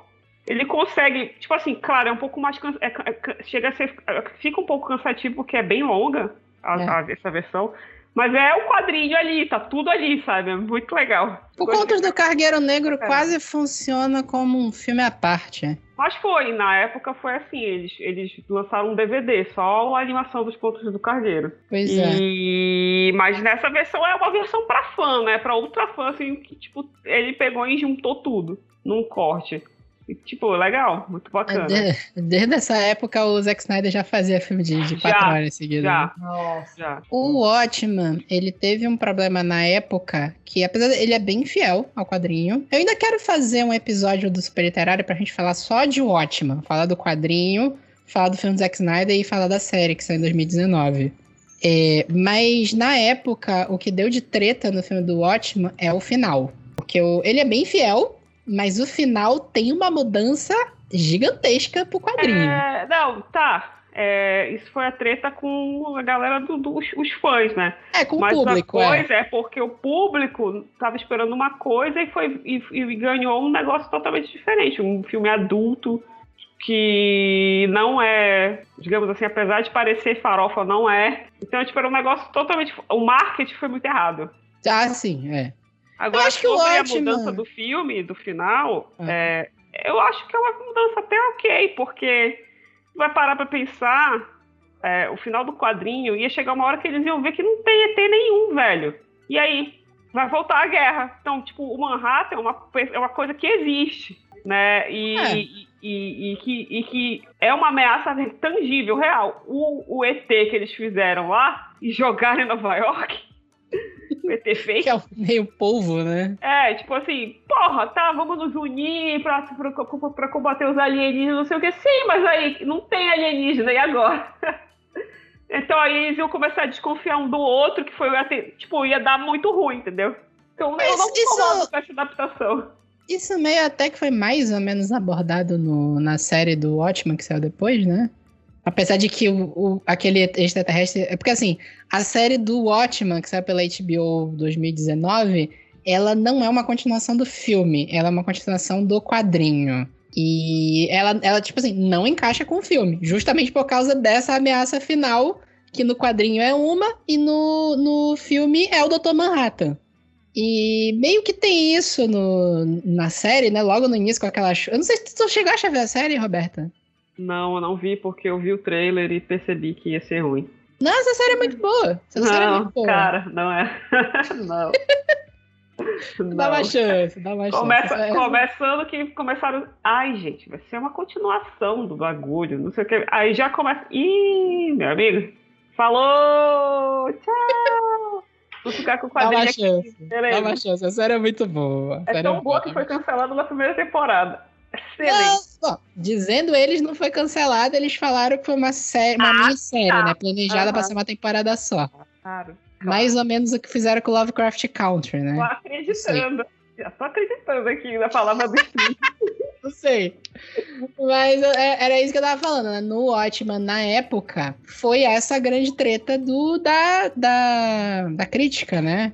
ele consegue. Tipo assim, claro, é um pouco mais. cansa- é- é- chega a ser. Fica um pouco cansativo, porque é bem longa a- É. a- essa versão. Mas é o quadrinho ali, tá tudo ali, sabe? É muito legal. O. Contos do Cargueiro Negro É. quase funciona como um filme à parte. Mas foi, na época foi assim, eles, eles lançaram um DVD, só a animação dos contos do cargueiro. Pois é. E... Mas nessa versão é uma versão pra fã, né? Pra ultra fã, assim, que, tipo, ele pegou e juntou tudo num corte. Tipo, legal, muito bacana. De- desde essa época, o Zack Snyder já fazia filme de, de quatro Já, horas seguidas. né? Já, Nossa. já. O Watchman, ele teve um problema na época que, apesar de ele é bem fiel ao quadrinho, eu ainda quero fazer um episódio do Super Literário pra gente falar só de Watchman, falar do quadrinho, falar do filme do Zack Snyder e falar da série que saiu em 2019. É, mas na época, o que deu de treta no filme do Watchman é o final. Porque o- ele é bem fiel, mas o final tem uma mudança gigantesca pro quadrinho. É, não, tá. É, isso foi a treta com a galera dos do, os- fãs, né? É, com Mas o público, a é. coisa é. porque o público tava esperando uma coisa e foi e, e ganhou um negócio totalmente diferente, um filme adulto que não é, digamos assim, apesar de parecer farofa, não é. Então, tipo, era um negócio totalmente. O marketing foi muito errado. Ah, sim, é. Agora, acho que o sobre a Watchmen- mudança do filme, do final, Ah. é, eu acho que é uma mudança até ok, porque vai parar pra pensar, é, o final do quadrinho ia chegar uma hora que eles iam ver que não tem ET nenhum, velho. E aí? Vai voltar a guerra. Então, tipo, o Manhattan é uma, é uma coisa que existe, né? E, É. e, e- e que, e que é uma ameaça tangível, real. O, o ET que eles fizeram lá e jogaram em Nova York PT fake. Que é o meio polvo, né? É, tipo assim, porra, tá, vamos nos unir pra, pra, pra combater os alienígenas, não sei o que. Sim, mas aí não tem alienígena, e agora? então aí eles iam começar a desconfiar um do outro, que foi, assim, tipo, ia dar muito ruim, entendeu? Então Mas eu não isso- com essa adaptação. Isso meio até que foi mais ou menos abordado no- na série do Watchmen que saiu depois, né? Apesar de que o, o- aquele extraterrestre. É porque assim, a série do Watchmen, que saiu pela HBO 2019, ela não é uma continuação do filme, ela é uma continuação do quadrinho. E ela, ela, tipo assim, não encaixa com o filme, justamente por causa dessa ameaça final, que no quadrinho é uma, e no, no filme é o Dr. Manhattan. E meio que tem isso no, na série, né? Logo no início com aquela. Eu não sei se tu chegou a ver a série, Roberta. Não, eu não vi porque eu vi o trailer e percebi que ia ser ruim. Não, essa série é muito boa. Essa série é Não, muito boa. cara, não é. não. dá uma Não. chance, dá uma Começa, chance. Começando que começaram. Ai, gente, vai ser uma continuação do bagulho, não sei o que. Aí já começa. Ih, meu amigo. Falou! Tchau! Vou ficar com o Dá uma quadrinho aqui. chance. Dá uma chance. A série é muito boa. É série tão boa que foi cancelada na primeira temporada. Excelente. Não, bom, dizendo eles, não foi cancelada, eles falaram que foi uma série, uma Ah, minissérie, tá. né? Planejada pra Aham. ser uma temporada só. Claro. Mais ou menos o que fizeram com Lovecraft Country, Tô né? acreditando. Já tô acreditando aqui na palavra do. Não sei. Mas é- era isso que eu tava falando, né? No Watchman, na época, foi essa grande treta do, da, da, da crítica, né?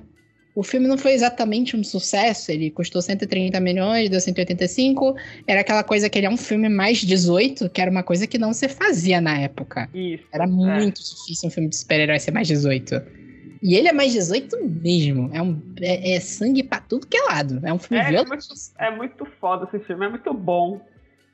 O filme não foi exatamente um sucesso, ele custou 130 milhões, deu 185. Era aquela coisa que ele é um filme mais 18, que era uma coisa que não se fazia na época. Isso. Era é. muito difícil um filme de super-herói ser mais 18. E ele é mais 18 mesmo. É, um, é, é sangue pra tudo que é lado. É um filme É, violento. É muito foda esse filme, é muito bom.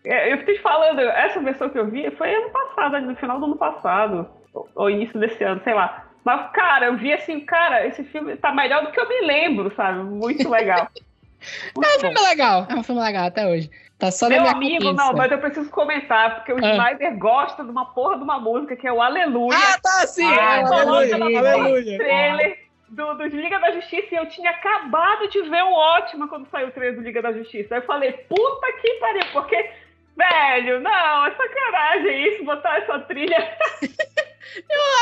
É, Eu fiquei te falando, essa versão que eu vi foi ano passado, no final do ano passado, ou início desse ano, sei lá. Mas, cara, eu vi assim, cara, esse filme tá melhor do que eu me lembro, sabe? Muito legal. É um Muito bom. filme legal. É um filme legal até hoje. Tá só Meu minha amigo, cabeça. não, mas eu preciso comentar, porque o Ah. Snyder gosta de uma porra de uma música que é o Aleluia. Ah, tá, sim. Ah, aleluia, aleluia. trailer do, do Liga da Justiça e eu tinha acabado de ver o ótimo quando saiu o trailer do Liga da Justiça. Aí eu falei, puta que pariu, porque, velho, não, é sacanagem isso, botar essa trilha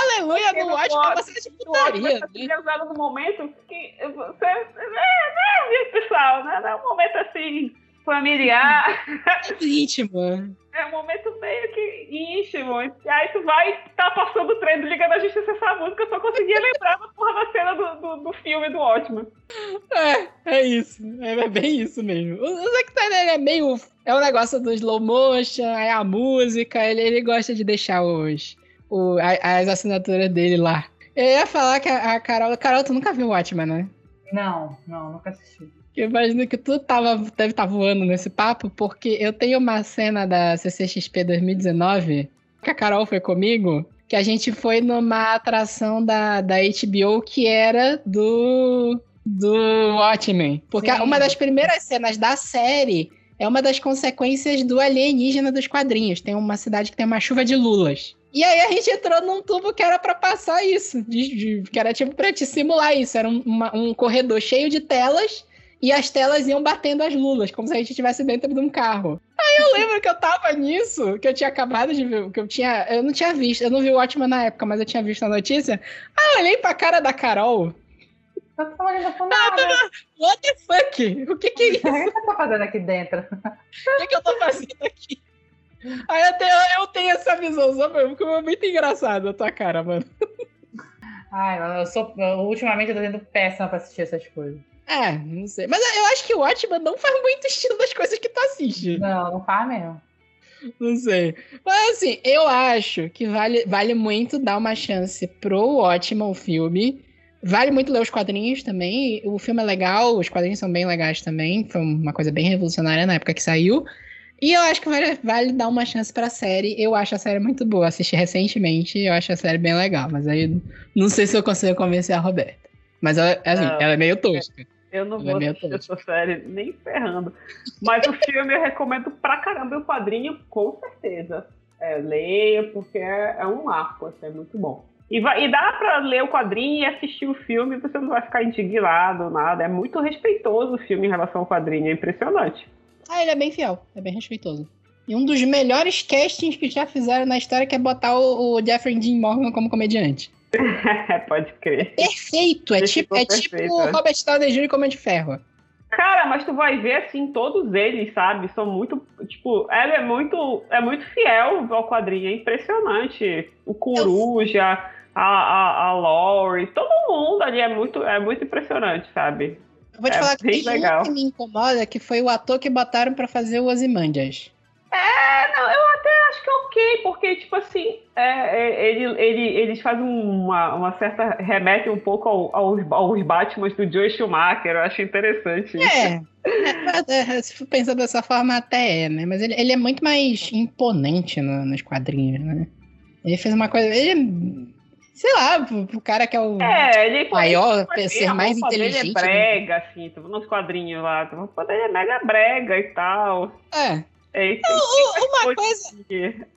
Aleluia Porque não Watch é pode. uma série de do ótimo, putaria, essa né? é usada no momento que você. É, né, pessoal, né? É um momento assim, familiar. É íntimo. É um momento meio que íntimo. E aí tu vai tá passando o trem do Liga da Justiça essa música, eu só conseguia lembrar da porra da cena do, do, do filme do ótimo. É, é isso. É, é bem isso mesmo. O, o Zack Snyder é meio. É um negócio do slow motion, é a música, ele, ele gosta de deixar os, o, a- as assinaturas dele lá. Eu ia falar que a, a Carol. Carol, tu nunca viu o Watchmen, né? Não, não, nunca assisti. Eu imagino que tu tava, deve estar voando nesse papo, porque eu tenho uma cena da CCXP 2019, que a Carol foi comigo, que a gente foi numa atração da, da HBO que era do, do Watchmen. Porque Sim. uma das primeiras cenas da série é uma das consequências do alienígena dos quadrinhos. Tem uma cidade que tem uma chuva de lulas. E aí a gente entrou num tubo que era pra passar isso, de- de- que era tipo pra te simular isso. Era um, uma- um corredor cheio de telas e as telas iam batendo as lulas, como se a gente estivesse dentro de um carro. Aí eu lembro que eu tava nisso, que eu tinha acabado de ver, que eu tinha. Eu não tinha visto, eu não vi o Watchmen na época, mas eu tinha visto a notícia. Aí eu olhei pra cara da Carol. Eu tô olhando por nada. What the fuck? O que que é isso? O que você tá fazendo aqui dentro? O que, que eu tô fazendo aqui? Aí eu, eu tenho essa visão, só mesmo, porque é muito engraçado a tua cara, mano. Ai, mano, eu sou. eu- ultimamente eu tô sendo péssima pra assistir essas coisas. É, não sei. Mas eu acho que o Watchmen não faz muito estilo das coisas que tu assiste. Não, não faz mesmo. Não sei. Mas assim, eu acho que vale, vale muito dar uma chance pro Watchmen, o filme. Vale muito ler os quadrinhos também. O filme é legal, os quadrinhos são bem legais também. Foi uma coisa bem revolucionária na época que saiu. E eu acho que vale, vale dar uma chance pra série. Eu acho a série muito boa. Assisti recentemente e eu acho a série bem legal. Mas aí não sei se eu consigo convencer a Roberta. Mas ela, assim, Não. ela é meio tosca. Eu não Ela vou é assistir tosca. essa série nem ferrando. Mas o filme eu recomendo pra caramba e o quadrinho, com certeza. É, leia, porque é, é um marco, assim, é muito bom. E, vai, e dá pra ler o quadrinho e assistir o filme, você não vai ficar indignado, nada. É muito respeitoso o filme em relação ao quadrinho, é impressionante. Ah, ele é bem fiel, é bem respeitoso. E um dos melhores castings que já fizeram na história que é botar o, o Jeffrey Dean Morgan como comediante. Pode crer. Perfeito, é tipo, é tipo perfeito, o né? Robert Downey Jr. como de ferro. Cara, mas tu vai ver assim, todos eles, sabe? São muito. Tipo, ela é muito. É muito fiel ao quadrinho, é impressionante. O Coruja, a, a, a Laurie, todo mundo ali é muito, é muito impressionante, sabe? Eu vou te É falar que tem legal. um que me incomoda, que foi o ator que botaram pra fazer o Ozymandias. É, não, eu até acho que é ok, porque, tipo assim, é, é, ele, ele, eles fazem uma, uma certa. remete um pouco ao- aos, aos Batmans do Joe Schumacher, eu acho interessante. isso. É, é, é, se for pensar dessa forma, até é, né? Mas ele, ele é muito mais imponente no- nos quadrinhos, né? Ele fez uma coisa. Ele é. Sei lá, o, o cara que é o É, ele maior, ser a mais dele inteligente. é brega, assim, viu nos quadrinhos lá. A roupa dele é mega brega e tal. É. É, isso U- Uma coisa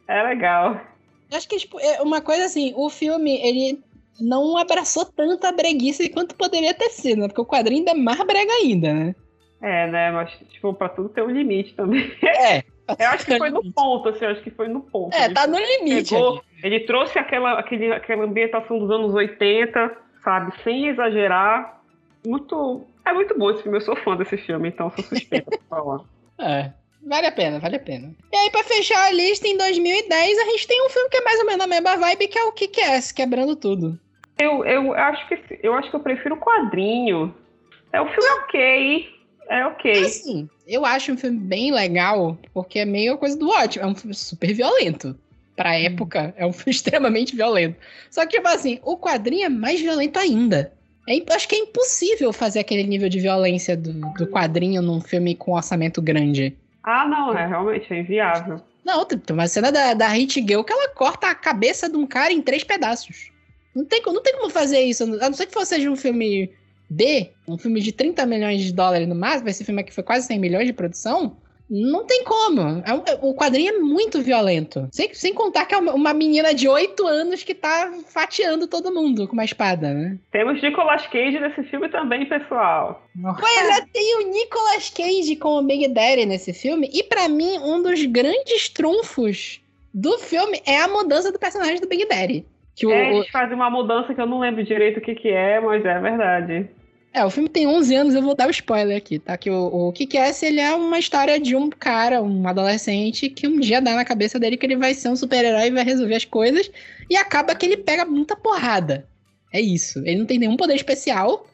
é legal. Eu Acho que, tipo, é uma coisa assim, o filme, ele não abraçou tanta breguice quanto poderia ter sido, né? Porque o quadrinho ainda é mais brega ainda, né? É, né? Mas, tipo, pra tudo tem um limite também. É. Eu acho que foi no ponto, assim, eu acho que foi no ponto. É, Ele tá no limite. pegou, ele trouxe aquela, aquele, aquela ambientação dos anos 80, sabe? Sem exagerar. Muito. É muito bom esse filme, eu sou fã desse filme, então sou suspeita pra falar. É. Vale a pena, vale a pena. E aí, pra fechar a lista, em 2010, a gente tem um filme que é mais ou menos a mesma vibe, que é o Kick-Ass, quebrando tudo. Eu, eu acho que eu acho que eu prefiro o quadrinho. É o filme ok. É ok. Assim, eu acho um filme bem legal, porque é meio coisa do ótimo. É um filme super violento. Pra época, é um filme extremamente violento. Só que, tipo assim, o quadrinho é mais violento ainda. É, acho que é impossível fazer aquele nível de violência do, do quadrinho num filme com orçamento grande. Ah, não, é realmente é inviável. Não, tem uma cena da, da Hit Girl que ela corta a cabeça de um cara em três pedaços. Não tem, não tem como fazer isso. A não ser que seja um filme B, um filme de 30 milhões de dólares no máximo, esse filme aqui foi quase 100 milhões de produção. Não tem como. É um- é- o quadrinho é muito violento. Sem, sem contar que é uma, uma menina de 8 anos que tá fatiando todo mundo com uma espada, né? Temos Nicolas Cage nesse filme também, pessoal. Pois é, tem o Nicolas Cage com o Big Daddy nesse filme. E pra mim, um dos grandes trunfos do filme é a mudança do personagem do Big Daddy. Que o, É, eles fazem uma mudança que eu não lembro direito o que, que é, mas é verdade. É, o filme tem 11 anos, eu vou dar o spoiler aqui, tá? Que o, o Kick-Ass, ele é uma história de um cara, um adolescente, que um dia dá na cabeça dele que ele vai ser um super-herói e vai resolver as coisas. E acaba que ele pega muita porrada. É isso. Ele não tem nenhum poder especial.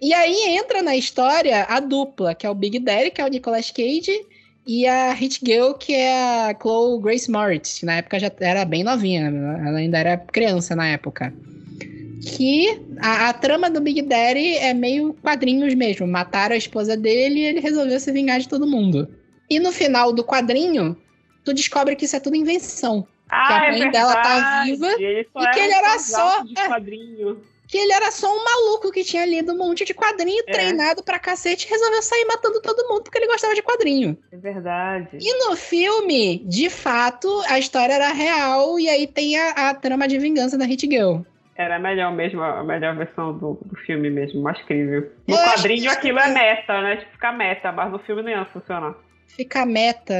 E aí entra na história a dupla, que é o Big Daddy, que é o Nicolas Cage, e a Hit Girl, que é a Chloe Grace Moritz, na época já era bem novinha, ela ainda era criança na época. Que a, a trama do Big Daddy é meio quadrinhos mesmo. Mataram a esposa dele e ele resolveu se vingar de todo mundo. E no final do quadrinho, tu descobre que isso é tudo invenção. Ah, a é mãe dela tá viva e que era ele era só- é. Que ele era só um maluco que tinha lido um monte de quadrinho, É. treinado pra cacete e resolveu sair matando todo mundo porque ele gostava de quadrinho. É verdade. E no filme, de fato, a história era real e aí tem a, a trama de vingança da Hit Girl. Era melhor mesmo, a melhor versão do, do filme mesmo, mais crível. No acho quadrinho aquilo é meta, né? Tipo, fica meta, mas no filme não ia funcionar. Fica meta.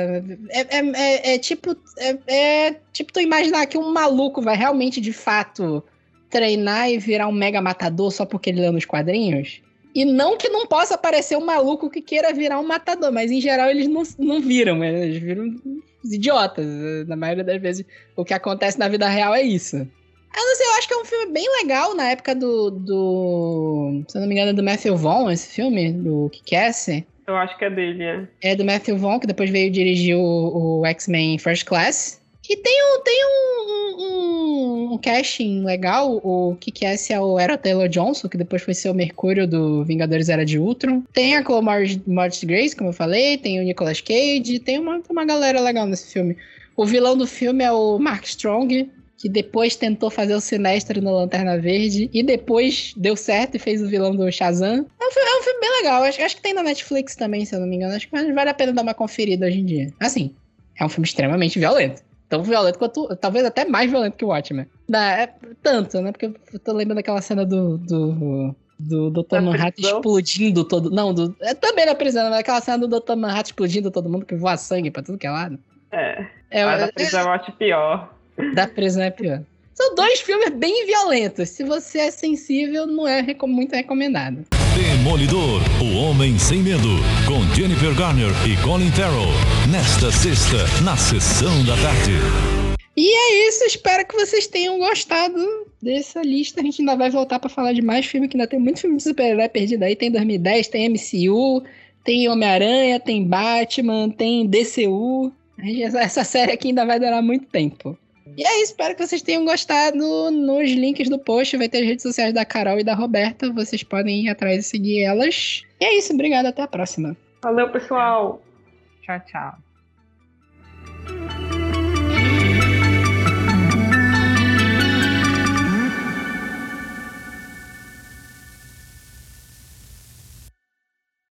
É, é- é- é tipo. É, é tipo tu imaginar que um maluco vai realmente, de fato, treinar e virar um mega matador só porque ele lê nos quadrinhos. E não que não possa aparecer um maluco que queira virar um matador, mas em geral eles não, não viram, eles viram os idiotas. Na maioria das vezes, o que acontece na vida real é isso. Eu não sei, eu acho que é um filme bem legal na época do. do se eu não me engano, é do Matthew Vaughn, esse filme, do Kick-Ass. Eu acho que é dele, é. É do Matthew Vaughn, que depois veio dirigir o, o X-Men First Class. E tem um, tem um, um, um casting legal. O que é o Era Taylor Johnson, que depois foi ser o Mercúrio do Vingadores Era de Ultron. Tem a Chloe Moritz Grace, como eu falei. Tem o Nicolas Cage. Tem uma, tem uma galera legal nesse filme. O vilão do filme é o Mark Strong, que depois tentou fazer o Sinestro no Lanterna Verde. E depois deu certo e fez o vilão do Shazam. É um, fi- é um filme bem legal. Acho, acho que tem na Netflix também, se eu não me engano. Acho que vale a pena dar uma conferida hoje em dia. Assim, é um filme extremamente violento. Tão violento quanto. Talvez até mais violento que o Watchmen. Da, é, tanto, né? Porque eu tô lembrando daquela cena do. do do Dr. Manhattan explodindo todo. Não, do, é também na prisão, mas aquela cena do Dr. Manhattan explodindo todo mundo, que voa sangue pra tudo que é lado. É, É, a da é, prisão eu acho pior. Da prisão é pior. São dois filmes bem violentos. Se você é sensível, não é muito recomendado. Demolidor, o homem sem medo, com Jennifer Garner e Colin Farrell, nesta sexta, na sessão da tarde. E é isso, espero que vocês tenham gostado dessa lista. A gente ainda vai voltar pra falar de mais filme, que ainda tem muito filme de super-herói perdido aí. Tem 2010, tem MCU, tem Homem-Aranha, tem Batman, tem DCU. Essa série aqui ainda vai durar muito tempo. E é isso, espero que vocês tenham gostado. Nos links do post vai ter as redes sociais da Carol e da Roberta. Vocês podem ir atrás e seguir elas. E é isso, obrigado, até a próxima. Valeu, pessoal. Tchau, tchau.